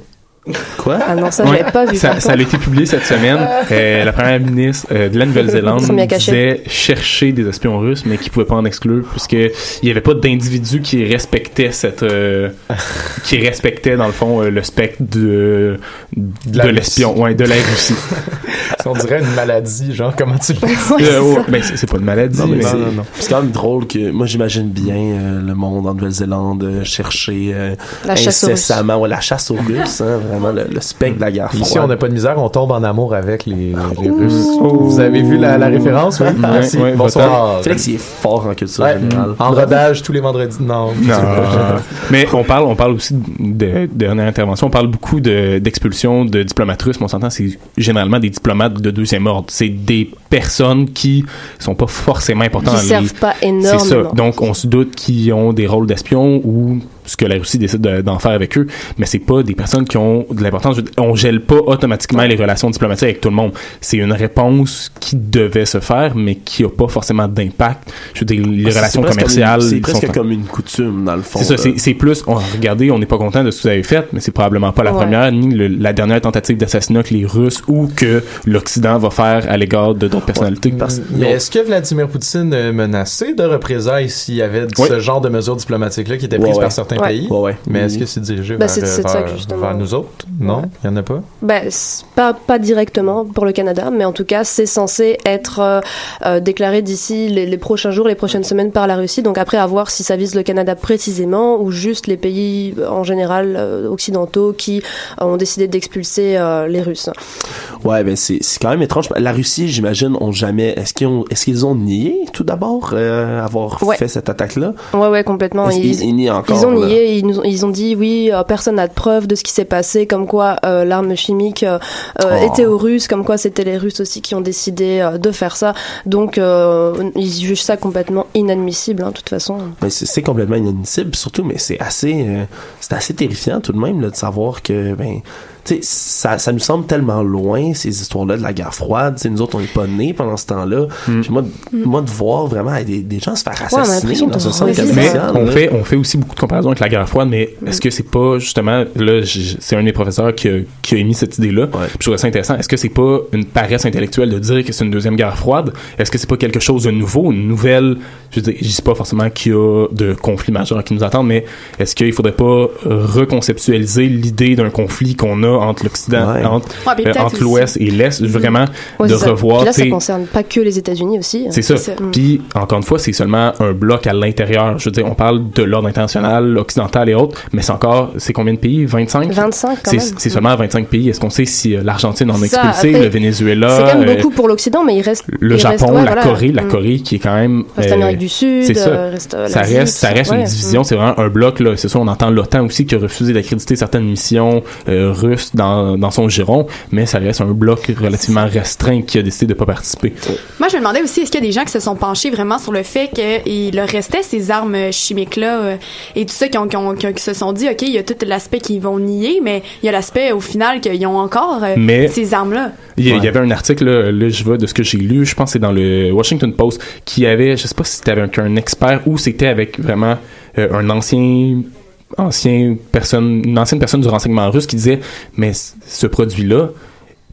Quoi? Ah non, ça, Ouais. j'avais pas vu. Ça, a été publié cette semaine. Euh, la première ministre euh, de la Nouvelle-Zélande disait chercher des espions russes, mais qui pouvaient pas en exclure, puisqu'il n'y avait pas d'individu qui respectait cette, euh, qui respectait dans le fond euh, le spectre de de, l'espion, ouais, de la Russie. On dirait une maladie, genre, comment tu le Euh, oh, ben, c'est pas une maladie, Non, mais mais c'est- non, non. c'est quand même drôle que moi j'imagine bien euh, le monde en Nouvelle-Zélande chercher euh, La chasse aux Russes. incessamment ouais, la chasse aux Russes, hein, vraiment le, le spectre de la guerre froide. Ici, on n'a pas de misère, on tombe en amour avec les, les Russes. Vous avez vu la, la référence, oui? Merci. ouais, Bonsoir. Félix il est fort en culture Ouais. générale. En rodage tous les vendredis. Non. Non. mais on parle, on parle aussi de, de dernière intervention. On parle beaucoup de- d'expulsion de, diplomates russes. Mais on s'entend, c'est généralement des diplomates de deuxième ordre. C'est des personnes qui sont pas forcément importantes. Qui les- servent pas C'est énormément. ça. Donc, on se doute qu'ils ont des rôles d'espions ou ce que la Russie décide de- d'en faire avec eux, mais c'est pas des personnes qui ont de l'importance. Je veux dire, On gèle pas automatiquement les relations diplomatiques avec tout le monde. C'est une réponse qui devait se faire, mais qui a pas forcément d'impact. Je veux dire, les Ah, relations commerciales. C'est presque comme une coutume dans le fond. c'est ça, c'est, plus, on, regardez, on n'est pas content de ce que vous avez fait, mais c'est probablement pas la Ouais. première, ni le- la dernière tentative d'assassinat que les Russes ou que l'Occident va faire à l'égard de d'autres personnalités. Parce- Mais est-ce que Vladimir Poutine menacé de représailles s'il y avait Oui. ce genre de mesures diplomatiques-là qui étaient Ouais, prises ouais. par certains Ouais. pays? Ouais, ouais. Mais est-ce que c'est dirigé Bah, vers, c'est- c'est de ça vers- vers nous autres? Non? Ouais. Il y en a pas? Ben, pas, pas directement pour le Canada, mais en tout cas, c'est censé être euh, euh, déclaré d'ici les, les prochains jours, les prochaines semaines par la Russie. Donc après, à voir si ça vise le Canada précisément ou juste les pays euh, en général euh, occidentaux qui euh, ont décidé d'expulser euh, les Russes. Ouais, ben c'est c'est quand même étrange. La Russie, j'imagine, ont jamais. Est-ce qu'ils ont, est-ce qu'ils ont nié tout d'abord euh, avoir Ouais. fait cette attaque-là? Ouais, ouais, complètement. Est-ce qu'ils- ils nient encore. Ils ont là? Ils, nous ont, ils ont dit oui, euh, personne n'a de preuve de ce qui s'est passé, comme quoi euh, l'arme chimique euh, Oh. était aux Russes, comme quoi c'était les Russes aussi qui ont décidé de faire ça. Donc ils jugent ça complètement inadmissible, hein, de toute façon. Mais c'est complètement inadmissible, surtout, mais c'est assez, c'est assez terrifiant tout de même là, de savoir que, ben, ça, ça nous semble tellement loin ces histoires-là de la guerre froide. Tu sais, nous autres, on n'est pas nés pendant ce temps-là. Mm. Puis moi, moi, de voir vraiment des, des gens se faire assassiner dans centre revivre. Mais on là. fait, on fait aussi beaucoup de comparaisons avec la guerre froide, mais est-ce que c'est pas justement, là, c'est un des professeurs qui a, qui a émis cette idée-là. Puis Je trouvais ça intéressant. Est-ce que c'est pas une paresse intellectuelle de dire que c'est une deuxième guerre froide? Est-ce que c'est pas quelque chose de nouveau, une nouvelle, je je dis pas forcément qu'il y a de conflits majeurs qui nous attendent, mais est-ce qu'il faudrait pas reconceptualiser l'idée d'un conflit qu'on a entre l'Occident, Ouais. entre, Ouais, puis euh, entre l'Ouest et l'Est, vraiment Ouais, de ça. revoir, Puis là, ça concerne pas que les États-Unis aussi. hein. c'est ça. Mm. Puis, encore une fois, c'est seulement un bloc à l'intérieur. Je veux dire, on parle de l'ordre international, occidental et autres, mais c'est encore, c'est combien de pays? 25? 25 quand C'est même. c'est seulement 25 pays. Est-ce qu'on sait si euh, l'Argentine en ça. expulsé, Après, le Venezuela, C'est quand même euh, beaucoup pour l'Occident, mais il reste le il reste- Japon, ouais, la voilà. Corée, la Mm. Corée qui est quand même... Reste euh, l'Amérique du Sud, c'est ça. reste ça reste, ça reste Ouais. une division, c'est vraiment un bloc là. C'est ça, on entend l'OTAN aussi qui a refusé d'accréditer certaines missions euh, dans, dans son giron, mais ça reste un bloc relativement restreint qui a décidé de pas participer. Moi, je me demandais aussi, est-ce qu'il y a des gens qui se sont penchés vraiment sur le fait qu'il leur restait ces armes chimiques-là euh, et tout ça, qui, ont, qui, ont- qui- qui se sont dit, OK, il y a tout l'aspect qu'ils vont nier, mais il y a l'aspect, au final, qu'ils ont encore euh, Mais- ces armes-là. Il y, avait un article, là, là, je vois de ce que j'ai lu, je pense que c'est dans le Washington Post, qui avait, je sais pas si c'était avec un expert ou c'était avec vraiment euh, un ancien ancien personne, une ancienne personne du renseignement russe qui disait, mais ce produit-là,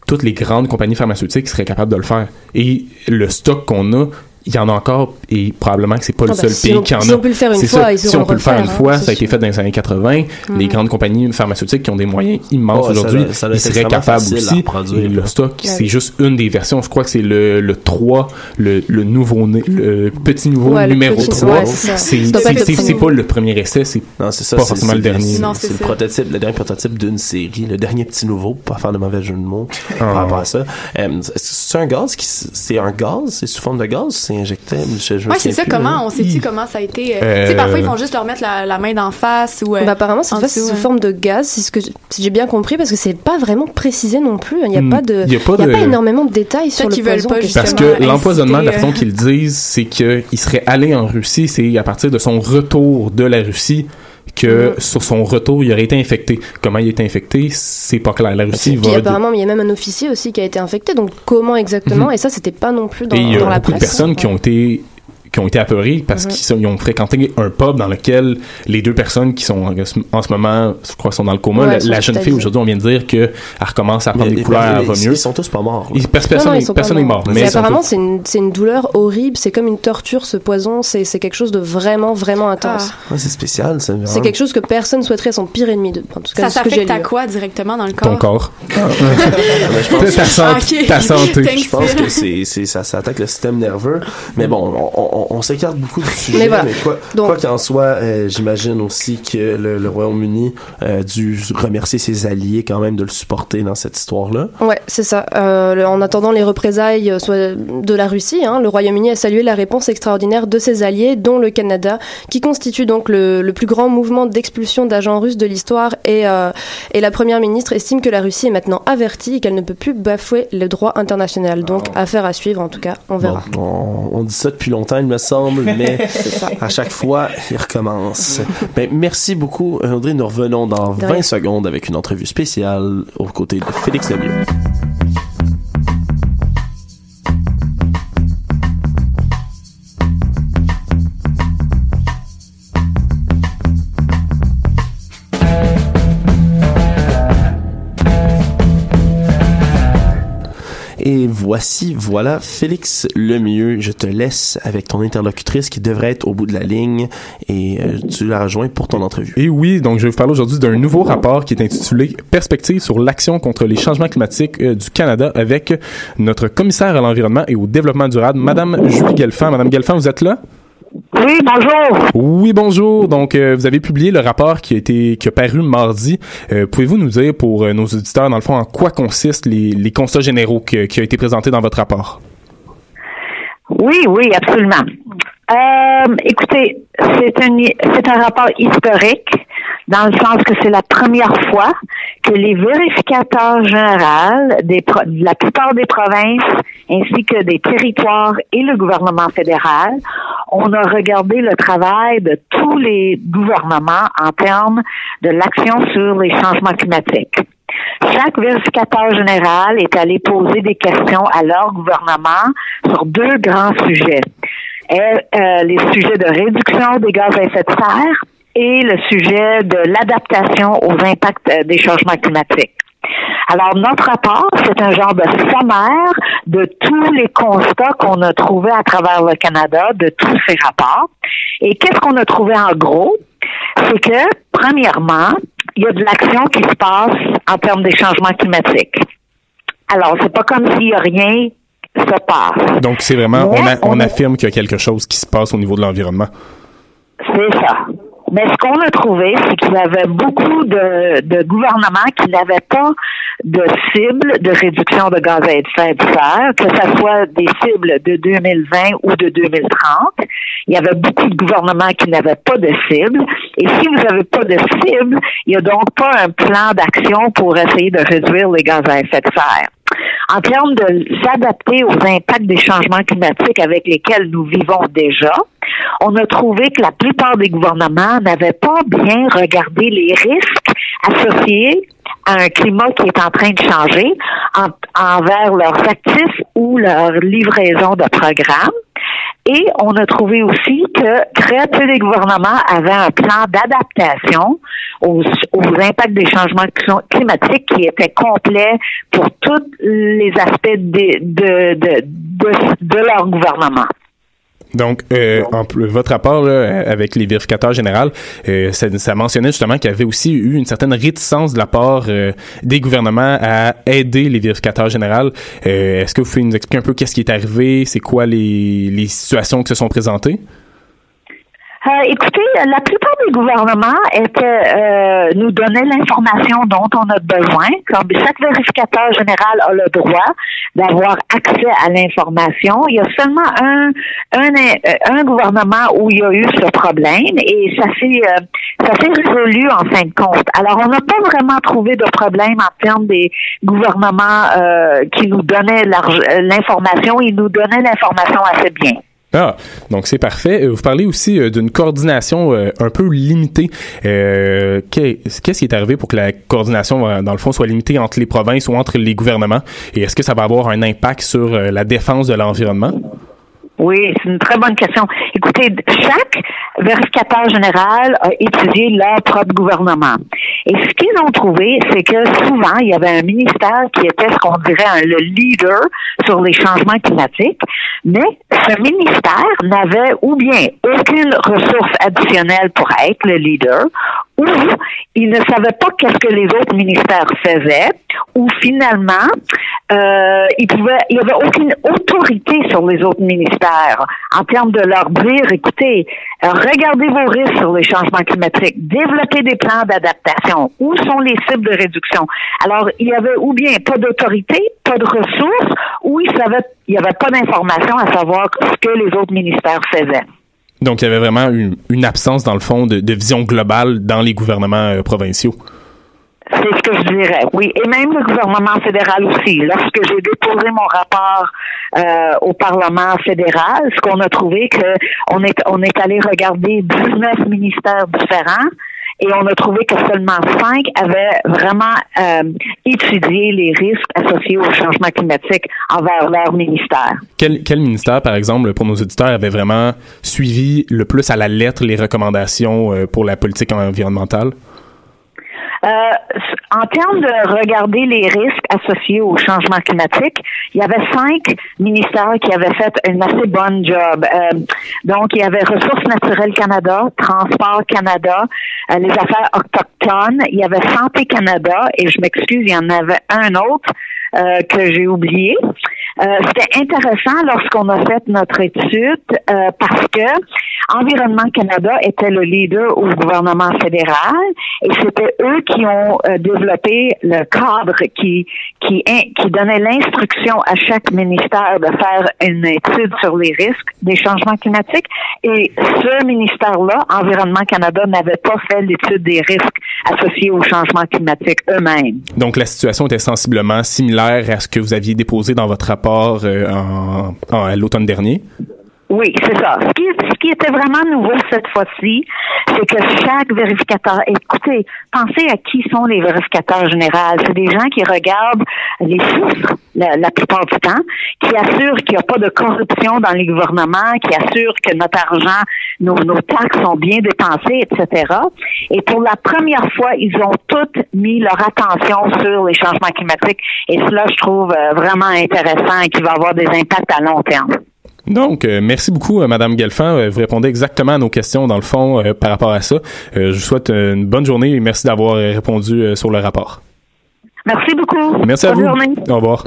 toutes les grandes compagnies pharmaceutiques seraient capables de le faire. Et le stock qu'on a, il y en a encore et probablement que c'est pas le Ah ben, seul si pays on- qui en si a. on peut le faire une fois, ça. ils si on peut le faire une hein, fois, ça a été fait dans les années 80. Les Mhm. grandes compagnies pharmaceutiques qui ont des moyens immenses ça aujourd'hui, ils seraient capables aussi. Et le stock, Ouais. c'est juste une des versions. Je crois que c'est le, le 3, le, le nouveau-né, le petit nouveau Ouais, le numéro petit- 3. ouais, c'est pas le premier. essai, c'est pas forcément le dernier. Non, C'est le prototype, le dernier prototype d'une série, le dernier petit nouveau, pour pas faire de mauvais jeu de mots Ah. par rapport à ça. Euh, c'est un gaz qui, c'est un gaz, c'est sous forme de gaz, c'est injecté. Je, je me Ouais, c'est ça. plus, Comment on sait-tu comment ça a été euh, Euh, Tu sais, parfois ils vont juste leur mettre la, la main d'en face ou. euh, Bah, apparemment, c'est en fait dessous, sous ouais. forme de gaz, c'est ce que si j'ai bien compris, parce que c'est pas vraiment précisé non plus. Il n'y a Hmm, pas de, il y a pas a énormément de détails sur le qu'ils veulent poison. pas. Parce que l'empoisonnement, de la façon qu'ils disent, c'est qu'il serait allé en Russie, c'est à partir de son retour de la Russie que Mhm. sur son retour, il aurait été infecté. Comment il a été infecté, c'est pas clair. La Russie Puis va... apparemment, il y a même un officier aussi qui a été infecté. Donc comment exactement? Mhm. Et ça, c'était pas non plus dans, Et il y a la beaucoup de presse. personnes qui ont été qui ont été apeurés parce Mhm. qu'ils ont fréquenté un pub dans lequel les deux personnes qui sont en, en ce moment, je crois, sont dans le coma. Ouais, la, jeune fille aujourd'hui, on vient de dire qu'elle recommence à prendre des couleurs, elle va ils- mieux. ils sont tous pas morts. Ils- pers- Non, personne non, ils n'est personne mort. Mais apparemment, tous- c'est une, douleur horrible. C'est comme une torture, ce poison. C'est quelque chose de vraiment, vraiment intense. Ouais, c'est spécial, ça. C'est quelque chose que personne souhaiterait à son pire ennemi. De, en tout cas, Ça que s'affecte à quoi directement dans le corps? ton corps. Mais je pense- ta, santé. Je pense que ça, ça attaque le système nerveux. Mais bon, on, s'écarte beaucoup du sujet. Mais voilà. quoi, Donc- quoi qu'il en soit, euh, j'imagine aussi que le, le Royaume-Uni euh, a dû remercier ses alliés quand même de le supporter dans cette histoire-là. Ouais, c'est ça. Euh, en attendant les représailles euh, de la Russie, hein, le Royaume-Uni a salué la réponse extraordinaire de ses alliés, dont le Canada, qui constitue donc le, le plus grand mouvement d'expulsion d'agents russes de l'histoire. Et, euh, et la première ministre estime que la Russie est maintenant avertie et qu'elle ne peut plus bafouer le droit international. Donc, affaire à suivre, en tout cas, on verra. Bon, on, on dit ça depuis longtemps, il me semble, mais à chaque fois, il recommence. Ben, merci beaucoup, Audrey. Nous revenons dans De 20 rien. secondes avec une entrevue spéciale aux côtés de Félix Lemieux. Et voici, voilà, Félix Lemieux, je te laisse avec ton interlocutrice qui devrait être au bout de la ligne et euh, tu la rejoins pour ton entrevue. Et oui, donc je vais vous parler aujourd'hui d'un nouveau rapport qui est intitulé Perspective sur l'action contre les changements climatiques euh, du Canada avec notre commissaire à l'environnement et au développement durable, Madame Julie Gelfand. Madame Gelfand, vous êtes là? Oui, bonjour. Oui, bonjour. Donc, euh, vous avez publié le rapport qui a été qui a paru mardi. Euh, Pouvez-vous nous dire pour euh, nos auditeurs, dans le fond, en quoi consistent les, les constats généraux que- qui ont été présentés dans votre rapport? Oui, oui, absolument. Écoutez, c'est un, rapport historique dans le sens que c'est la première fois que les vérificateurs généraux des de la plupart des provinces ainsi que des territoires et le gouvernement fédéral, on a regardé le travail de tous les gouvernements en termes de l'action sur les changements climatiques. Chaque vérificateur général est allé poser des questions à leur gouvernement sur deux grands sujets. Et, euh, les sujets de réduction des gaz à effet de serre et le sujet de l'adaptation aux impacts euh, des changements climatiques. Alors, notre rapport, c'est un genre de sommaire de tous les constats qu'on a trouvés à travers le Canada, de tous ces rapports. Et qu'est-ce qu'on a trouvé en gros? C'est que, premièrement, il y a de l'action qui se passe en termes des changements climatiques. Alors, c'est pas comme s'il y a rien se passe. Donc, c'est vraiment, on, a- affirme qu'il y a quelque chose qui se passe au niveau de l'environnement. C'est ça. Mais ce qu'on a trouvé, c'est qu'il y avait beaucoup de, de gouvernements qui n'avaient pas de cible de réduction de gaz à effet de serre, que ce soit des cibles de 2020 ou de 2030. Il y avait beaucoup de gouvernements qui n'avaient pas de cible. Et si vous n'avez pas de cible, il n'y a donc pas un plan d'action pour essayer de réduire les gaz à effet de serre. En termes de s'adapter aux impacts des changements climatiques avec lesquels nous vivons déjà, on a trouvé que la plupart des gouvernements n'avaient pas bien regardé les risques associés à un climat qui est en train de changer en- envers leurs actifs ou leur livraison de programmes. Et on a trouvé aussi que très peu des gouvernements avaient un plan d'adaptation aux, impacts des changements cl- climatiques qui était complet pour tous les aspects de leur gouvernement. Donc, euh, en votre rapport là, avec les vérificateurs généraux, euh, ça, ça mentionnait justement qu'il y avait aussi eu une certaine réticence de la part euh, des gouvernements à aider les vérificateurs généraux. Euh, Est-ce que vous pouvez nous expliquer un peu qu'est-ce qui est arrivé, c'est quoi les, les situations qui se sont présentées? Euh, écoutez, la plupart des gouvernements étaient, euh, nous donnaient l'information dont on a besoin. Comme chaque vérificateur général a le droit d'avoir accès à l'information. Il y a seulement un, un, euh, un gouvernement où il y a eu ce problème et ça s'est euh, ça s'est résolu en fin de compte. Alors, on n'a pas vraiment trouvé de problème en termes des gouvernements euh, qui nous donnaient l'information. Ils nous donnaient l'information assez bien. Ah, donc c'est parfait. Euh, Vous parlez aussi euh, d'une coordination euh, un peu limitée. Qu'est- Qu'est-ce qui est arrivé pour que la coordination, dans le fond, soit limitée entre les provinces ou entre les gouvernements? Et est-ce que ça va avoir un impact sur la défense de l'environnement? Oui, c'est une très bonne question. Écoutez, chaque vérificateur général a étudié leur propre gouvernement. Et ce qu'ils ont trouvé, c'est que souvent, il y avait un ministère qui était ce qu'on dirait un- le leader sur les changements climatiques, mais ce ministère n'avait ou bien aucune ressource additionnelle pour être le leader, ou il ne savait pas qu'est-ce que les autres ministères faisaient, ou finalement, euh, il pouvait, il y avait aucune autorité sur les autres ministères en termes de leur dire, écoutez, euh, regardez vos risques sur les changements climatiques, développez des plans d'adaptation, où sont les cibles de réduction? Alors, il y avait ou bien pas d'autorité, pas de ressources, ou il savait, il y avait pas d'informations à savoir ce que les autres ministères faisaient. Donc, il y avait vraiment une, absence, dans le fond, de, de vision globale dans les gouvernements euh, provinciaux. C'est ce que je dirais, oui. Et même le gouvernement fédéral aussi. Lorsque j'ai déposé mon rapport euh, au Parlement fédéral, ce qu'on a trouvé que on est on est allé regarder 19 ministères différents et on a trouvé que seulement cinq avaient vraiment euh, étudié les risques associés au changement climatique envers leur ministère. Quel, quel ministère, par exemple, pour nos auditeurs, avait vraiment suivi le plus à la lettre les recommandations euh, pour la politique environnementale? Euh, en termes de regarder les risques associés au changement climatique, il y avait cinq ministères qui avaient fait une assez bonne job. Euh, donc, il y avait Ressources naturelles Canada, Transport Canada, euh, les affaires autochtones, il y avait Santé Canada, et je m'excuse, il y en avait un autre que j'ai oublié. Euh, C'était intéressant lorsqu'on a fait notre étude euh, parce que Environnement Canada était le leader au gouvernement fédéral et c'était eux qui ont euh, développé le cadre qui qui qui donnait l'instruction à chaque ministère de faire une étude sur les risques des changements climatiques et ce ministère-là, Environnement Canada, n'avait pas fait l'étude des risques associés au changement climatique eux-mêmes. Donc, la situation était sensiblement similaire à ce que vous aviez déposé dans votre rapport euh, en, en- l'automne dernier. Oui, c'est ça. Ce qui, ce qui était vraiment nouveau cette fois-ci, c'est que chaque vérificateur, écoutez, pensez à qui sont les vérificateurs généraux. C'est des gens qui regardent les chiffres la, plupart du temps, qui assurent qu'il n'y a pas de corruption dans les gouvernements, qui assurent que notre argent, nos, nos taxes sont bien dépensées, etc. Et pour la première fois, ils ont toutes mis leur attention sur les changements climatiques. Et cela, je trouve euh, vraiment intéressant et qui va avoir des impacts à long terme. Donc, euh, merci beaucoup, euh, Madame Gelfand. Euh, vous répondez exactement à nos questions, dans le fond, euh, par rapport à ça. Euh, je vous souhaite une bonne journée et merci d'avoir répondu euh, sur le rapport. Merci beaucoup. Merci à Bonne vous. journée. Au revoir.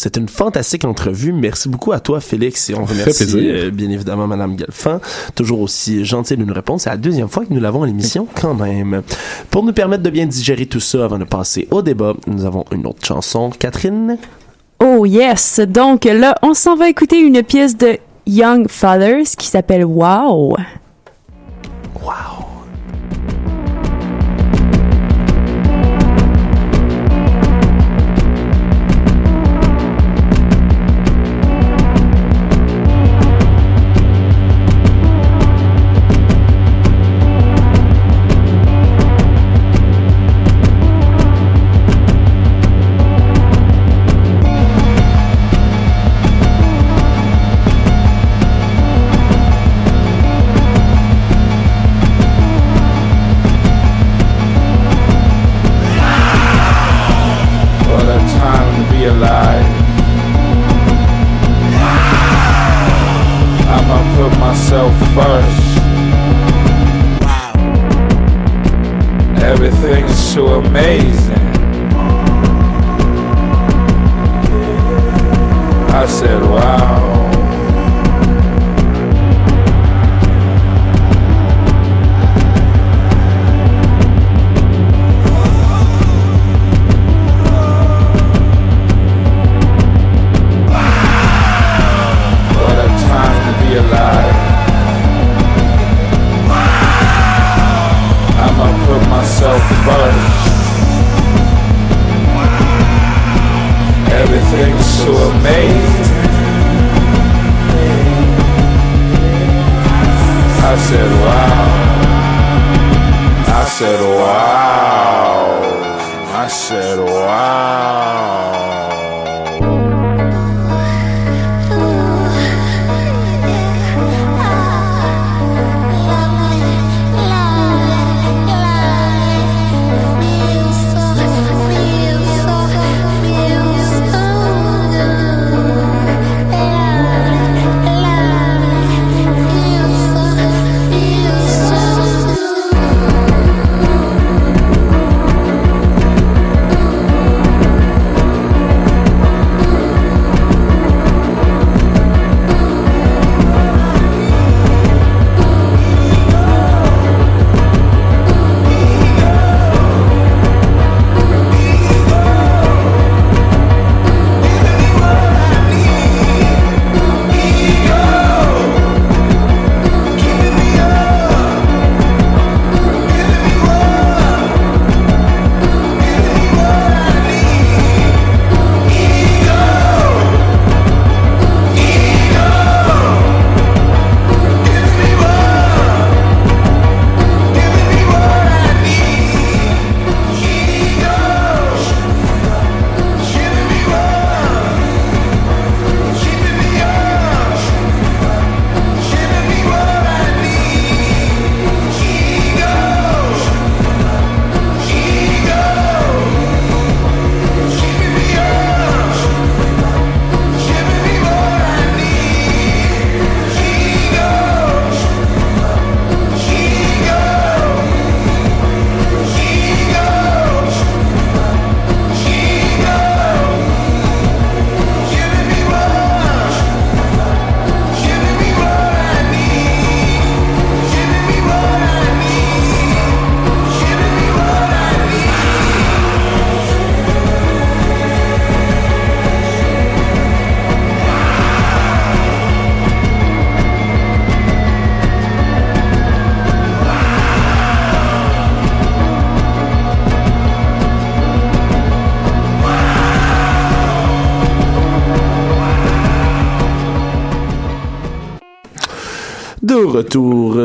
C'est une fantastique entrevue. Merci beaucoup à toi, Félix. Et on remercie plaisir. euh, bien évidemment Madame Galfin. Toujours aussi gentille d'une réponse. C'est la deuxième fois que nous l'avons à l'émission quand même. Pour nous permettre de bien digérer tout ça avant de passer au débat, nous avons une autre chanson. Catherine? Oh yes! Donc là, on s'en va écouter une pièce de Young Fathers qui s'appelle Wow. What put myself first. Everything's so amazing. I said, wow. So amazing. I said, wow. I said,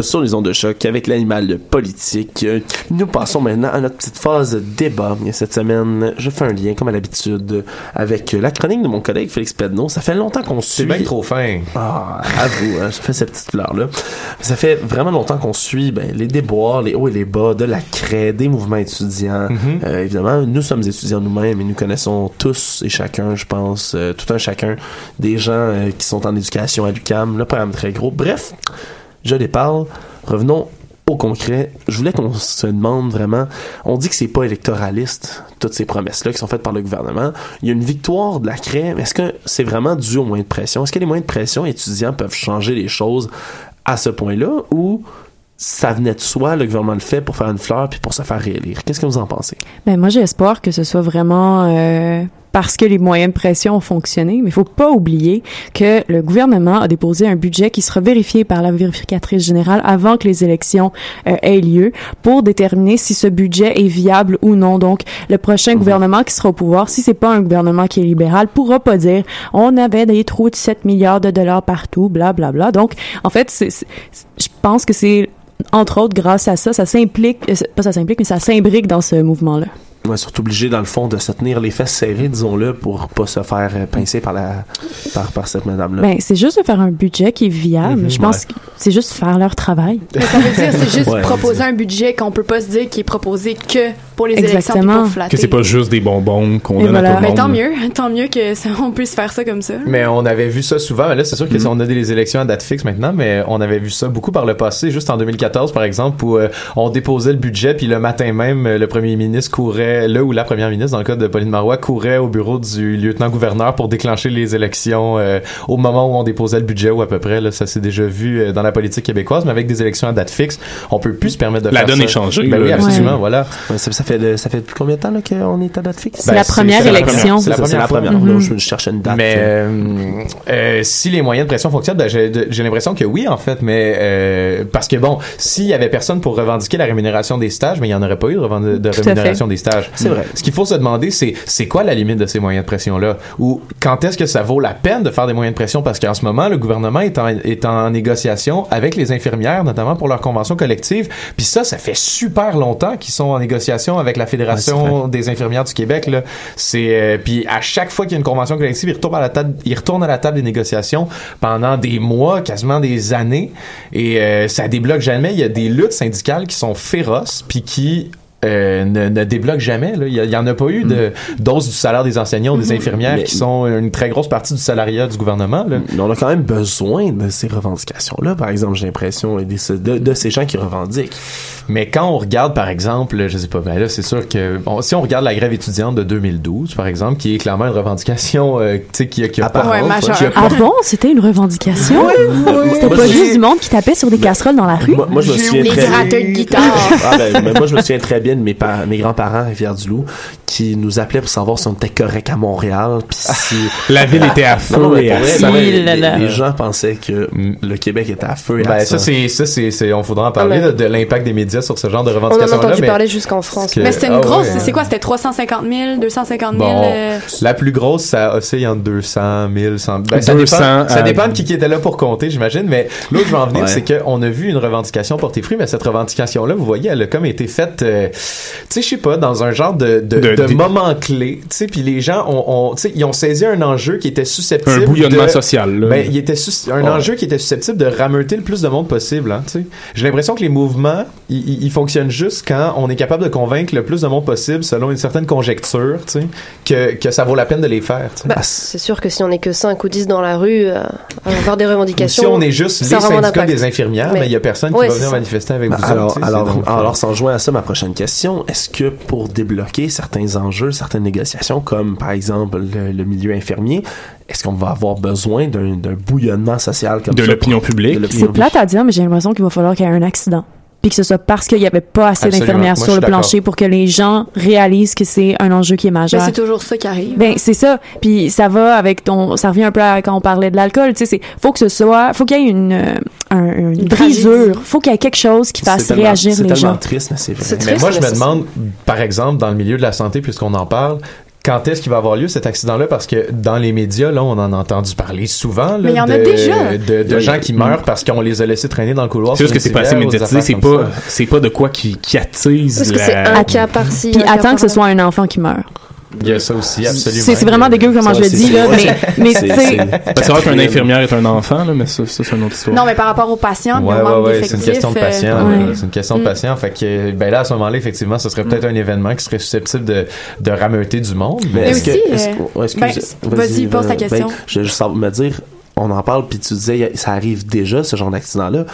sur les ondes de choc avec l'animal politique. Nous passons maintenant à notre petite phase débat. Et cette semaine, je fais un lien, comme à l'habitude, avec la chronique de mon collègue Félix Pedneau. Ça fait longtemps qu'on suit... C'est bien trop fin. Ah, à vous, hein, ça fait cette petite fleur-là. Ça fait vraiment longtemps qu'on suit ben, les déboires, les hauts et les bas de la craie, des mouvements étudiants. Mhm. Euh, évidemment, nous sommes étudiants nous-mêmes et nous connaissons tous et chacun, je pense, euh, tout un chacun, des gens euh, qui sont en éducation à l'UCAM, le programme très gros. Bref, je les parle. Revenons au concret. Je voulais qu'on se demande vraiment, on dit que c'est pas électoraliste, toutes ces promesses-là qui sont faites par le gouvernement. Il y a une victoire de la mais est-ce que c'est vraiment dû aux moyens de pression? Est-ce que les moyens de pression étudiants peuvent changer les choses à ce point-là ou ça venait de soi, le gouvernement le fait pour faire une fleur puis pour se faire réélire? Qu'est-ce que vous en pensez? Ben moi j'ai espoir que ce soit vraiment euh, parce que les moyens de pression ont fonctionné, mais il faut pas oublier que le gouvernement a déposé un budget qui sera vérifié par la vérificatrice générale avant que les élections euh, aient lieu pour déterminer si ce budget est viable ou non. Donc le prochain gouvernement qui sera au pouvoir, si c'est pas un gouvernement qui est libéral, pourra pas dire on avait des trous de 7 milliards de dollars partout, bla bla bla. Donc en fait, c'est, c'est- je pense que c'est entre autres grâce à ça, ça s'implique, euh, pas ça s'implique, mais ça s'imbrique dans ce mouvement-là. Ouais, sont obligés, dans le fond, de se tenir les fesses serrées, disons-le, pour pas se faire pincer par la par, par cette madame-là. Ben, c'est juste de faire un budget qui est viable. Mhm. je pense Ouais. que c'est juste faire leur travail. Mais ça veut dire, c'est juste Ouais, proposer un budget qu'on peut pas se dire qui est proposé que pour les élections Exactement. pour flatter. Que c'est pas juste des bonbons qu'on donne voilà. à tout le Mais monde. tant mieux, tant mieux que ça, on puisse faire ça comme ça. Mais on avait vu ça souvent, mais là c'est sûr que Mhm. si on a des élections à date fixe maintenant, mais on avait vu ça beaucoup par le passé, juste en 2014 par exemple, où euh, on déposait le budget, puis le matin même, euh, le premier ministre courait, là ou la première ministre, dans le cas de Pauline Marois, courait au bureau du lieutenant-gouverneur pour déclencher les élections euh, au moment où on déposait le budget, ou à peu près, là, ça s'est déjà vu euh, dans la politique québécoise, mais avec des élections à date fixe, on peut plus se permettre de La faire donne ça. est changée, Ben oui, absolument, Ouais. voilà. Ouais, ça, ça fait de- ça fait depuis combien de temps là, qu'on est à date fixe? C'est la première élection. C'est la première je, je cherchais une date. Mais euh, si les moyens de pression fonctionnent, ben, j'ai l'impression que oui en fait, mais euh, parce que bon, s'il y avait personne pour revendiquer la rémunération des stages, mais il y en aurait pas eu de, rémunération des stages. C'est vrai. Ce qu'il faut se demander, c'est c'est quoi la limite de ces moyens de pression là, ou quand est-ce que ça vaut la peine de faire des moyens de pression? Parce qu'en ce moment le gouvernement est en, est en négociation avec les infirmières, notamment pour leur convention collective, puis ça, ça fait super longtemps qu'ils sont en négociation avec la Ouais, fédération des infirmières du Québec là. C'est euh, puis à chaque fois qu'il y a une convention collective, ils retournent à la table, ils retournent à la table des négociations pendant des mois, quasiment des années, et euh, ça débloque jamais. Il y a des luttes syndicales qui sont féroces, puis qui euh, ne, ne débloquent jamais. là. Il y, a- il y en a pas eu de d'hausse du salaire des enseignants ou des infirmières Mais- qui sont une très grosse partie du salariat du gouvernement. Là. mais on a quand même besoin de ces revendications-là, par exemple, j'ai l'impression, de ces gens qui revendiquent. Mais quand on regarde, par exemple, je sais pas, ben là, c'est sûr que bon, si on regarde la grève étudiante de 2012, par exemple, qui est clairement une revendication, euh, tu sais, qui, a- qui a pas, Ouais, majeure. qui a Ah pas- bon, c'était une revendication? C'était Moi, pas j'ai- juste du monde qui tapait sur des casseroles dans la rue? Moi, moi, je me souviens Les très gratteurs de guitare. Ah, ben, moi, je me souviens très bien de mes, pa- mes grands-parents à Rivière-du-Loup qui nous appelaient pour savoir si on était correct à Montréal. Puis si. La ville était à Non, non, feu et à vrai, les, gens pensaient que mm, le Québec était à feu et à Ben, sang. ça, c'est, ça, c'est, on faudra en parler, Ah, de l'impact des médias sur ce genre de On en a revendications-là. entendu mais parler jusqu'en France. que- Mais c'était une Ah grosse. ouais. C'est quoi? C'était 350 000, 250 000? Bon, euh, la plus grosse, ça oscille entre 200, 1000, 100. Ben, ça 200, dépend, ça euh, dépend de qui, qui était là pour compter, j'imagine. Mais là où je veux en venir, Ouais. c'est qu'on a vu une revendication porter fruit, mais cette revendication-là, vous voyez, elle a comme été faite, euh, tu sais, je sais pas, dans un genre de, de, De- de des- moment clé, tu sais, puis les gens ont, ont tu sais, ils ont saisi un enjeu qui était susceptible Un bouillonnement de- social, là. Ben, il était un Ouais. enjeu qui était susceptible de rameuter le plus de monde possible, hein, tu sais. J'ai l'impression que les mouvements, ils, ils- ils fonctionnent juste quand on est capable de convaincre le plus de monde possible, selon une certaine conjecture, tu sais, que, que ça vaut la peine de les faire, tu sais. Bah, c'est sûr que si on est que 5 ou 10 dans la rue euh, avoir des Ou revendications. si on est juste les syndicats des infirmières, Mais- il y a personne qui va venir ça. manifester avec Ben, vous. alors, autres, alors, donc- alors, s'en joint à ça, ma prochaine question, est-ce que pour débloquer certains enjeux, certaines négociations, comme par exemple le, le milieu infirmier, est-ce qu'on va avoir besoin d'un bouillonnement social comme De ça? l'opinion publique. C'est plate à dire, mais j'ai l'impression qu'il va falloir qu'il y ait un accident. Puis que ce soit parce qu'il n'y avait pas assez d'infirmières sur le plancher pour que les gens réalisent que c'est un enjeu qui est Ben, majeur. c'est toujours ça qui arrive. Ben c'est ça. Puis ça va avec ton, ça revient un peu à quand on parlait de l'alcool. Tu sais, c'est faut que ce soit, faut qu'il y ait une, euh, un- une, Une brisure. Faut qu'il y ait quelque chose qui C'est fasse tellement- réagir C'est les tellement gens. triste, mais c'est vrai. C'est Mais moi, je me c'est demande, par exemple, dans le milieu de la santé, puisqu'on en parle, quand est-ce qu'il va avoir lieu cet accident-là? Parce que dans les médias, là, on en a entendu parler souvent. là, Mais il y en de, a déjà. De, de Oui. gens qui meurent parce qu'on les a laissés traîner dans le couloir. C'est juste que c'est pas assez médiatisé, c'est pas, c'est pas de quoi qui, qui attise Parce que c'est la... un cas par-ci. Puis attends que ce soit un enfant qui meurt. Il y a ça aussi, absolument. C'est c'est vraiment dégueu comment Ça, je le dis, là, c'est- mais, tu sais, c'est- c'est vrai qu'une infirmière est un enfant, là, mais ça, ça, c'est une autre histoire. Non, mais par rapport aux patients, puis Ouais, ouais, ouais, c'est une question de euh, patient. ouais. là. C'est une question de Mm. patient. Fait que, ben là, à ce moment-là, effectivement, ce serait peut-être un événement qui serait susceptible de, de rameuter du monde. Mais Mais est-ce que. euh, ben, vas-y, pose ta euh, question. ben, je veux juste me dire, on en parle, puis tu disais, ça arrive déjà, ce genre d'accident-là.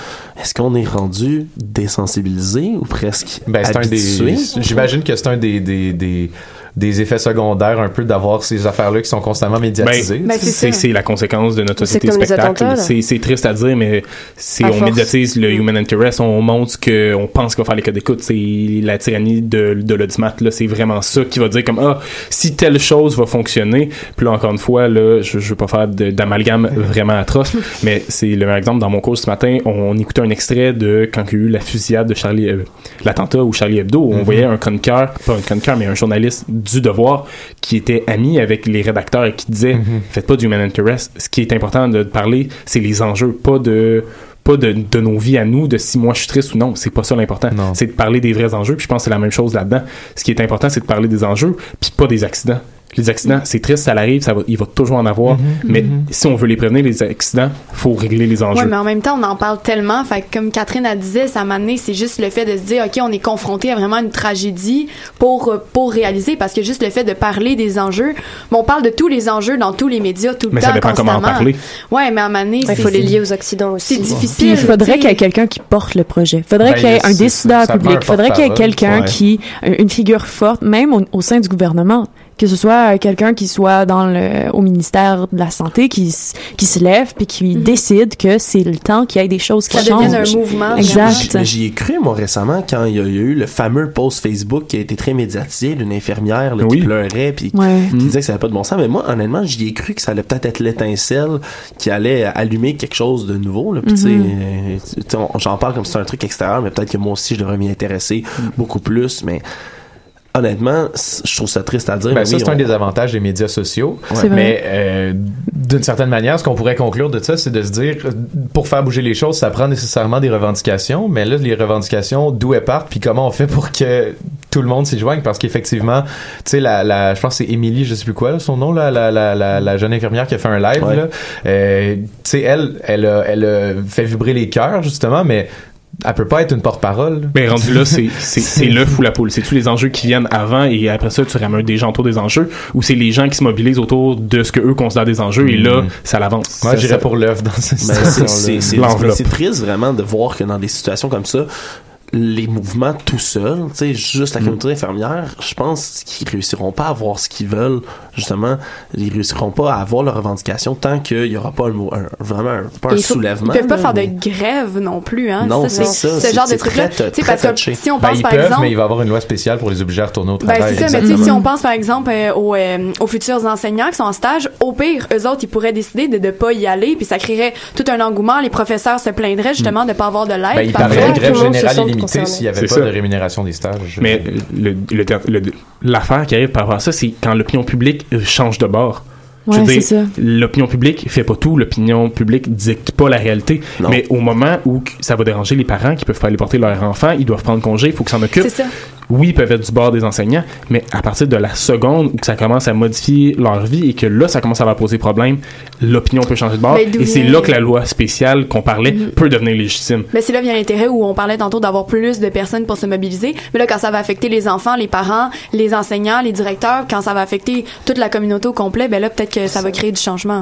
Est-ce qu'on est rendu désensibilisé ou presque Ben, c'est un habitué? des. J'imagine que c'est un des, des, des, des effets secondaires un peu d'avoir ces affaires-là qui sont constamment médiatisées. Ben, Ben, c'est la conséquence de notre société spectacle. C'est triste à dire, mais À on force. médiatise le human interest, on montre ce que on pense qu'on va faire les codes d'écoute. C'est la tyrannie de, de l'audimat. Là, c'est vraiment ça qui va dire comme ah si telle chose va fonctionner. Puis là encore une fois là, je, je veux pas faire de- d'amalgame vraiment atroce, mais c'est le meilleur exemple dans mon cours ce matin. On, écoutait un extrait de quand il y a eu la fusillade de Charlie, euh, l'attentat ou Charlie Hebdo. où On Mhm. voyait un chroniqueur, pas un chroniqueur, mais un journaliste du Devoir qui était ami avec les rédacteurs et qui disait Mhm. faites pas du human interest. Ce qui est important de parler, c'est les enjeux, pas de pas de, de nos vies à nous, de si moi je suis triste ou non. C'est pas ça l'important. C'est de parler des vrais enjeux. Puis je pense que c'est la même chose là-dedans. Ce qui est important, c'est de parler des enjeux, puis pas des accidents. Les accidents, c'est triste, ça arrive, ça va, il va toujours en avoir. Mhm. Mais si on veut les prévenir, les accidents, faut régler les enjeux. Ouais, mais en même temps, on en parle tellement. Fait que comme Catherine a disait, ça m'a amené, c'est juste le fait de se dire, OK, on est confronté à vraiment une tragédie pour, euh, pour réaliser, parce que juste le fait de parler des enjeux, mais on parle de tous les enjeux dans tous les médias tout le Mais temps, ça dépend comment en constamment. parler. Ouais, mais à un moment Il c'est- faut les lier aux accidents aussi. C'est Puis difficile. il faudrait qu'il y ait quelqu'un qui porte le projet. Faudrait Ben, qu'il y ait un décideur public. un Faudrait qu'il y ait quelqu'un Ouais. qui, une figure forte, même au, au sein du gouvernement. Que ce soit quelqu'un qui soit dans le, au ministère de la Santé, qui, qui se lève puis qui décide que c'est le temps qu'il y ait des choses qui Ça devienne un changent. mouvement. Exact. Mais j'y ai cru, moi, récemment, quand il y, a, il y a eu le fameux post Facebook qui a été très médiatisé d'une infirmière là, Oui. qui pleurait puis Ouais. qui disait que ça n'avait pas de bon sens. Mais moi, honnêtement, j'y ai cru que ça allait peut-être être l'étincelle qui allait allumer quelque chose de nouveau. Là. Puis, tu sais, Mhm. euh, tu sais, on- j'en parle comme si c'était un truc extérieur, mais peut-être que moi aussi, je devrais m'y intéresser beaucoup plus. Mais honnêtement, je trouve ça triste à dire. Ben, mais ça, oui, c'est un des avantages des médias sociaux. Mais euh, d'une certaine manière, ce qu'on pourrait conclure de ça, c'est de se dire, pour faire bouger les choses, ça prend nécessairement des revendications. Mais là, les revendications, d'où elles partent, puis comment on fait pour que tout le monde s'y joigne? Parce qu'effectivement, tu sais, la, la, je pense que c'est Émilie, je sais plus quoi, là, son nom, là, la, la, la, la jeune infirmière qui a fait un live, Ouais. là. Euh, tu sais, elle, elle a, elle a fait vibrer les cœurs, justement, mais elle peut pas être une porte-parole. Mais rendu là, c'est c'est- c'est l'œuf ou la poule. C'est tous les enjeux qui viennent avant et après ça, tu ramènes des gens autour des enjeux ou c'est les gens qui se mobilisent autour de ce que eux considèrent des enjeux et là, Mhm. ça l'avance? Moi, Ça- j'irais pour l'œuf dans cette Ben, c'est- c'est- situation-là. c'est- L'enveloppe. c'est triste vraiment de voir que dans des situations comme ça, les mouvements tout seuls, tu sais, juste la communauté infirmière, je pense qu'ils réussiront pas à avoir ce qu'ils veulent, justement, ils réussiront pas à avoir leurs revendications tant qu'il y aura pas un, mot- un- vraiment un, pas un faut- soulèvement. Ils peuvent pas là, faire mais- de grève non plus, hein. Non, Ça, c'est ça, Ce c'est- genre de Tu sais, parce que touché. si on Ben, pense ils par peuvent, exemple. mais il va y avoir une loi spéciale pour les obliger à retourner au Ben, travail. c'est ça, mais tu sais, Exactement. si on pense par exemple euh, aux, euh, aux futurs enseignants qui sont en stage, au pire, eux autres, ils pourraient décider de ne pas y aller, puis ça créerait tout un engouement. Les professeurs se plaindraient justement de ne pas avoir de l'aide. Ben, il de grève tout le monde se générale s'il n'y avait pas ça. de rémunération des stages. Mais le- le- le- l'affaire qui arrive par rapport à ça, c'est quand l'opinion publique euh, change de bord. Je veux Ouais, dire, c'est ça. l'opinion publique fait pas tout, l'opinion publique dicte pas la réalité. Non. Mais au moment où ça va déranger les parents qui peuvent pas aller porter leur enfant, ils doivent prendre congé, il faut qu'ils s'en occupent. Oui, ils peuvent être du bord des enseignants, mais à partir de la seconde où que ça commence à modifier leur vie et que là, ça commence à leur poser problème, l'opinion peut changer de bord. Et c'est là que la loi spéciale qu'on parlait Mhm. peut devenir légitime. Mais c'est là vient l'intérêt où on parlait tantôt d'avoir plus de personnes pour se mobiliser. Mais là, quand ça va affecter les enfants, les parents, les enseignants, les directeurs, quand ça va affecter toute la communauté au complet, ben là, peut-être que ça va créer du changement.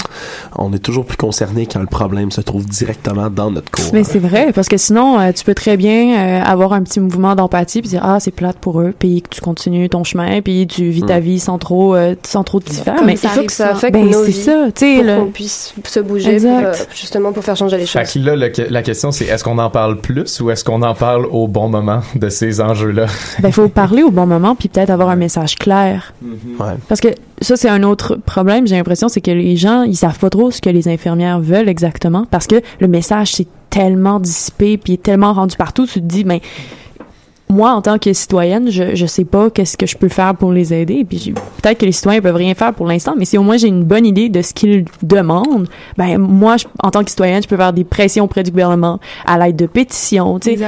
On est toujours plus concerné quand le problème se trouve directement dans notre cours. Mais c'est vrai, parce que sinon, euh, tu peux très bien euh, avoir un petit mouvement d'empathie puis dire ah c'est plate pour eux, puis que tu continues ton chemin, puis tu vis ta vie sans trop euh, sans trop t'y faire. Mais il faut que ça affecte Ben, nos c'est vies ça, tu sais pour le- qu'on puisse se bouger pour, euh, justement pour faire changer les Fait choses. que là, le- la question, c'est est-ce qu'on en parle plus ou est-ce qu'on en parle au bon moment de ces enjeux-là? ben faut parler au bon moment puis peut-être avoir un message clair. Ouais. Parce que ça, c'est un autre problème, j'ai l'impression, c'est que les gens, ils savent pas trop ce que les infirmières veulent exactement parce que le message, c'est tellement dissipé puis est tellement rendu partout, tu te dis, ben, moi, en tant que citoyenne, je, je sais pas qu'est-ce que je peux faire pour les aider. Puis peut-être que les citoyens peuvent rien faire pour l'instant, mais si au moins j'ai une bonne idée de ce qu'ils demandent, ben moi, je- en tant que citoyenne, je peux faire des pressions auprès du gouvernement à l'aide de pétitions. Tu sais,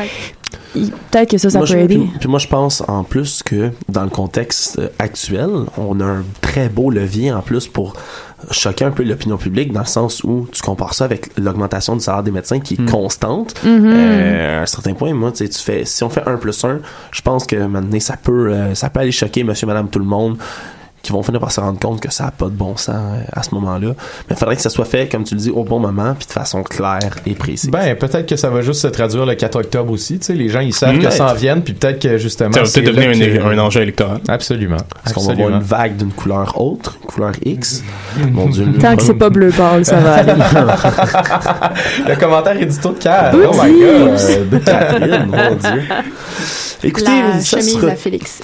peut-être que ça, ça Moi, peut je, aider. Puis, puis moi, je pense en plus que dans le contexte euh, actuel, on a un très beau levier en plus pour choquer un peu l'opinion publique dans le sens où tu compares ça avec l'augmentation du salaire des médecins qui est constante. Mhm. Euh, à un certain point, moi, tu sais, tu fais, si on fait un plus un, je pense que maintenant, ça peut, euh, ça peut aller choquer monsieur, madame, tout le monde qui vont finir par se rendre compte que ça n'a pas de bon sens euh, à ce moment-là. Mais il faudrait que ça soit fait, comme tu le dis, au bon moment, puis de façon claire et précise. Ben, peut-être que ça va juste se traduire le 4 octobre aussi. Tu sais, les gens, ils savent que ça en vienne, puis peut-être que justement. Ça va peut-être devenir un- que- un enjeu électoral. Absolument. Est-ce qu'on va avoir une vague d'une couleur autre, une couleur X? Mon Dieu. Tant que c'est pas bleu pâle, ça va aller. Le commentaire édito de. Oups. Oh my god. Catherine, mon Dieu. Écoutez, La ça chemise sera... à Félix.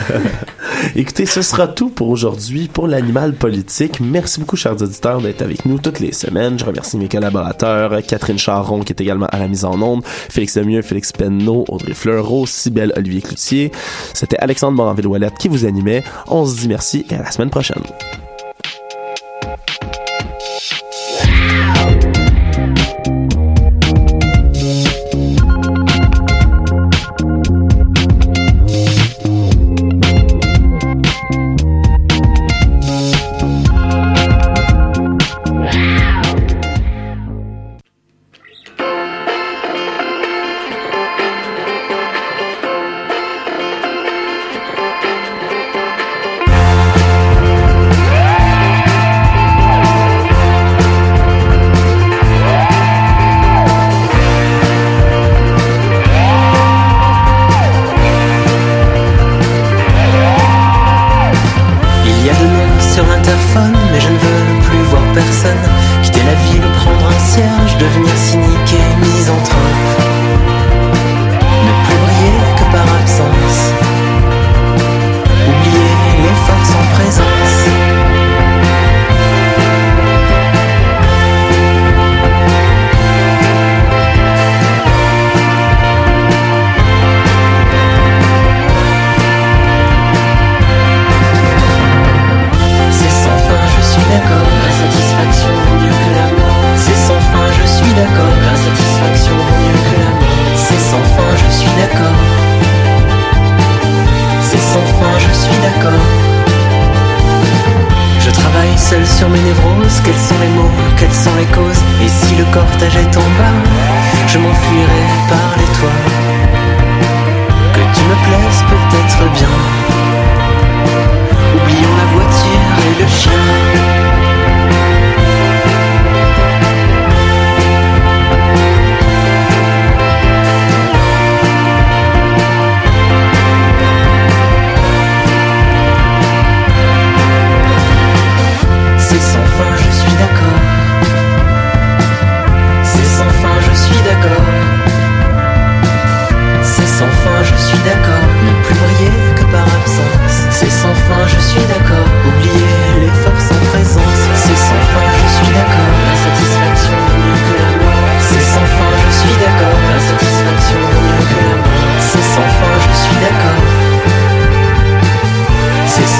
Écoutez, ce sera tout pour aujourd'hui pour l'animal politique. Merci beaucoup, chers auditeurs, d'être avec nous toutes les semaines. Je remercie mes collaborateurs, Catherine Charron, qui est également à la mise en onde, Félix Lemieux, Félix Penneau, Audrey Fleureau, Cybelle Olivier Cloutier. C'était Alexandre Moranville-Ouellette qui vous animait. On se dit merci et à la semaine prochaine.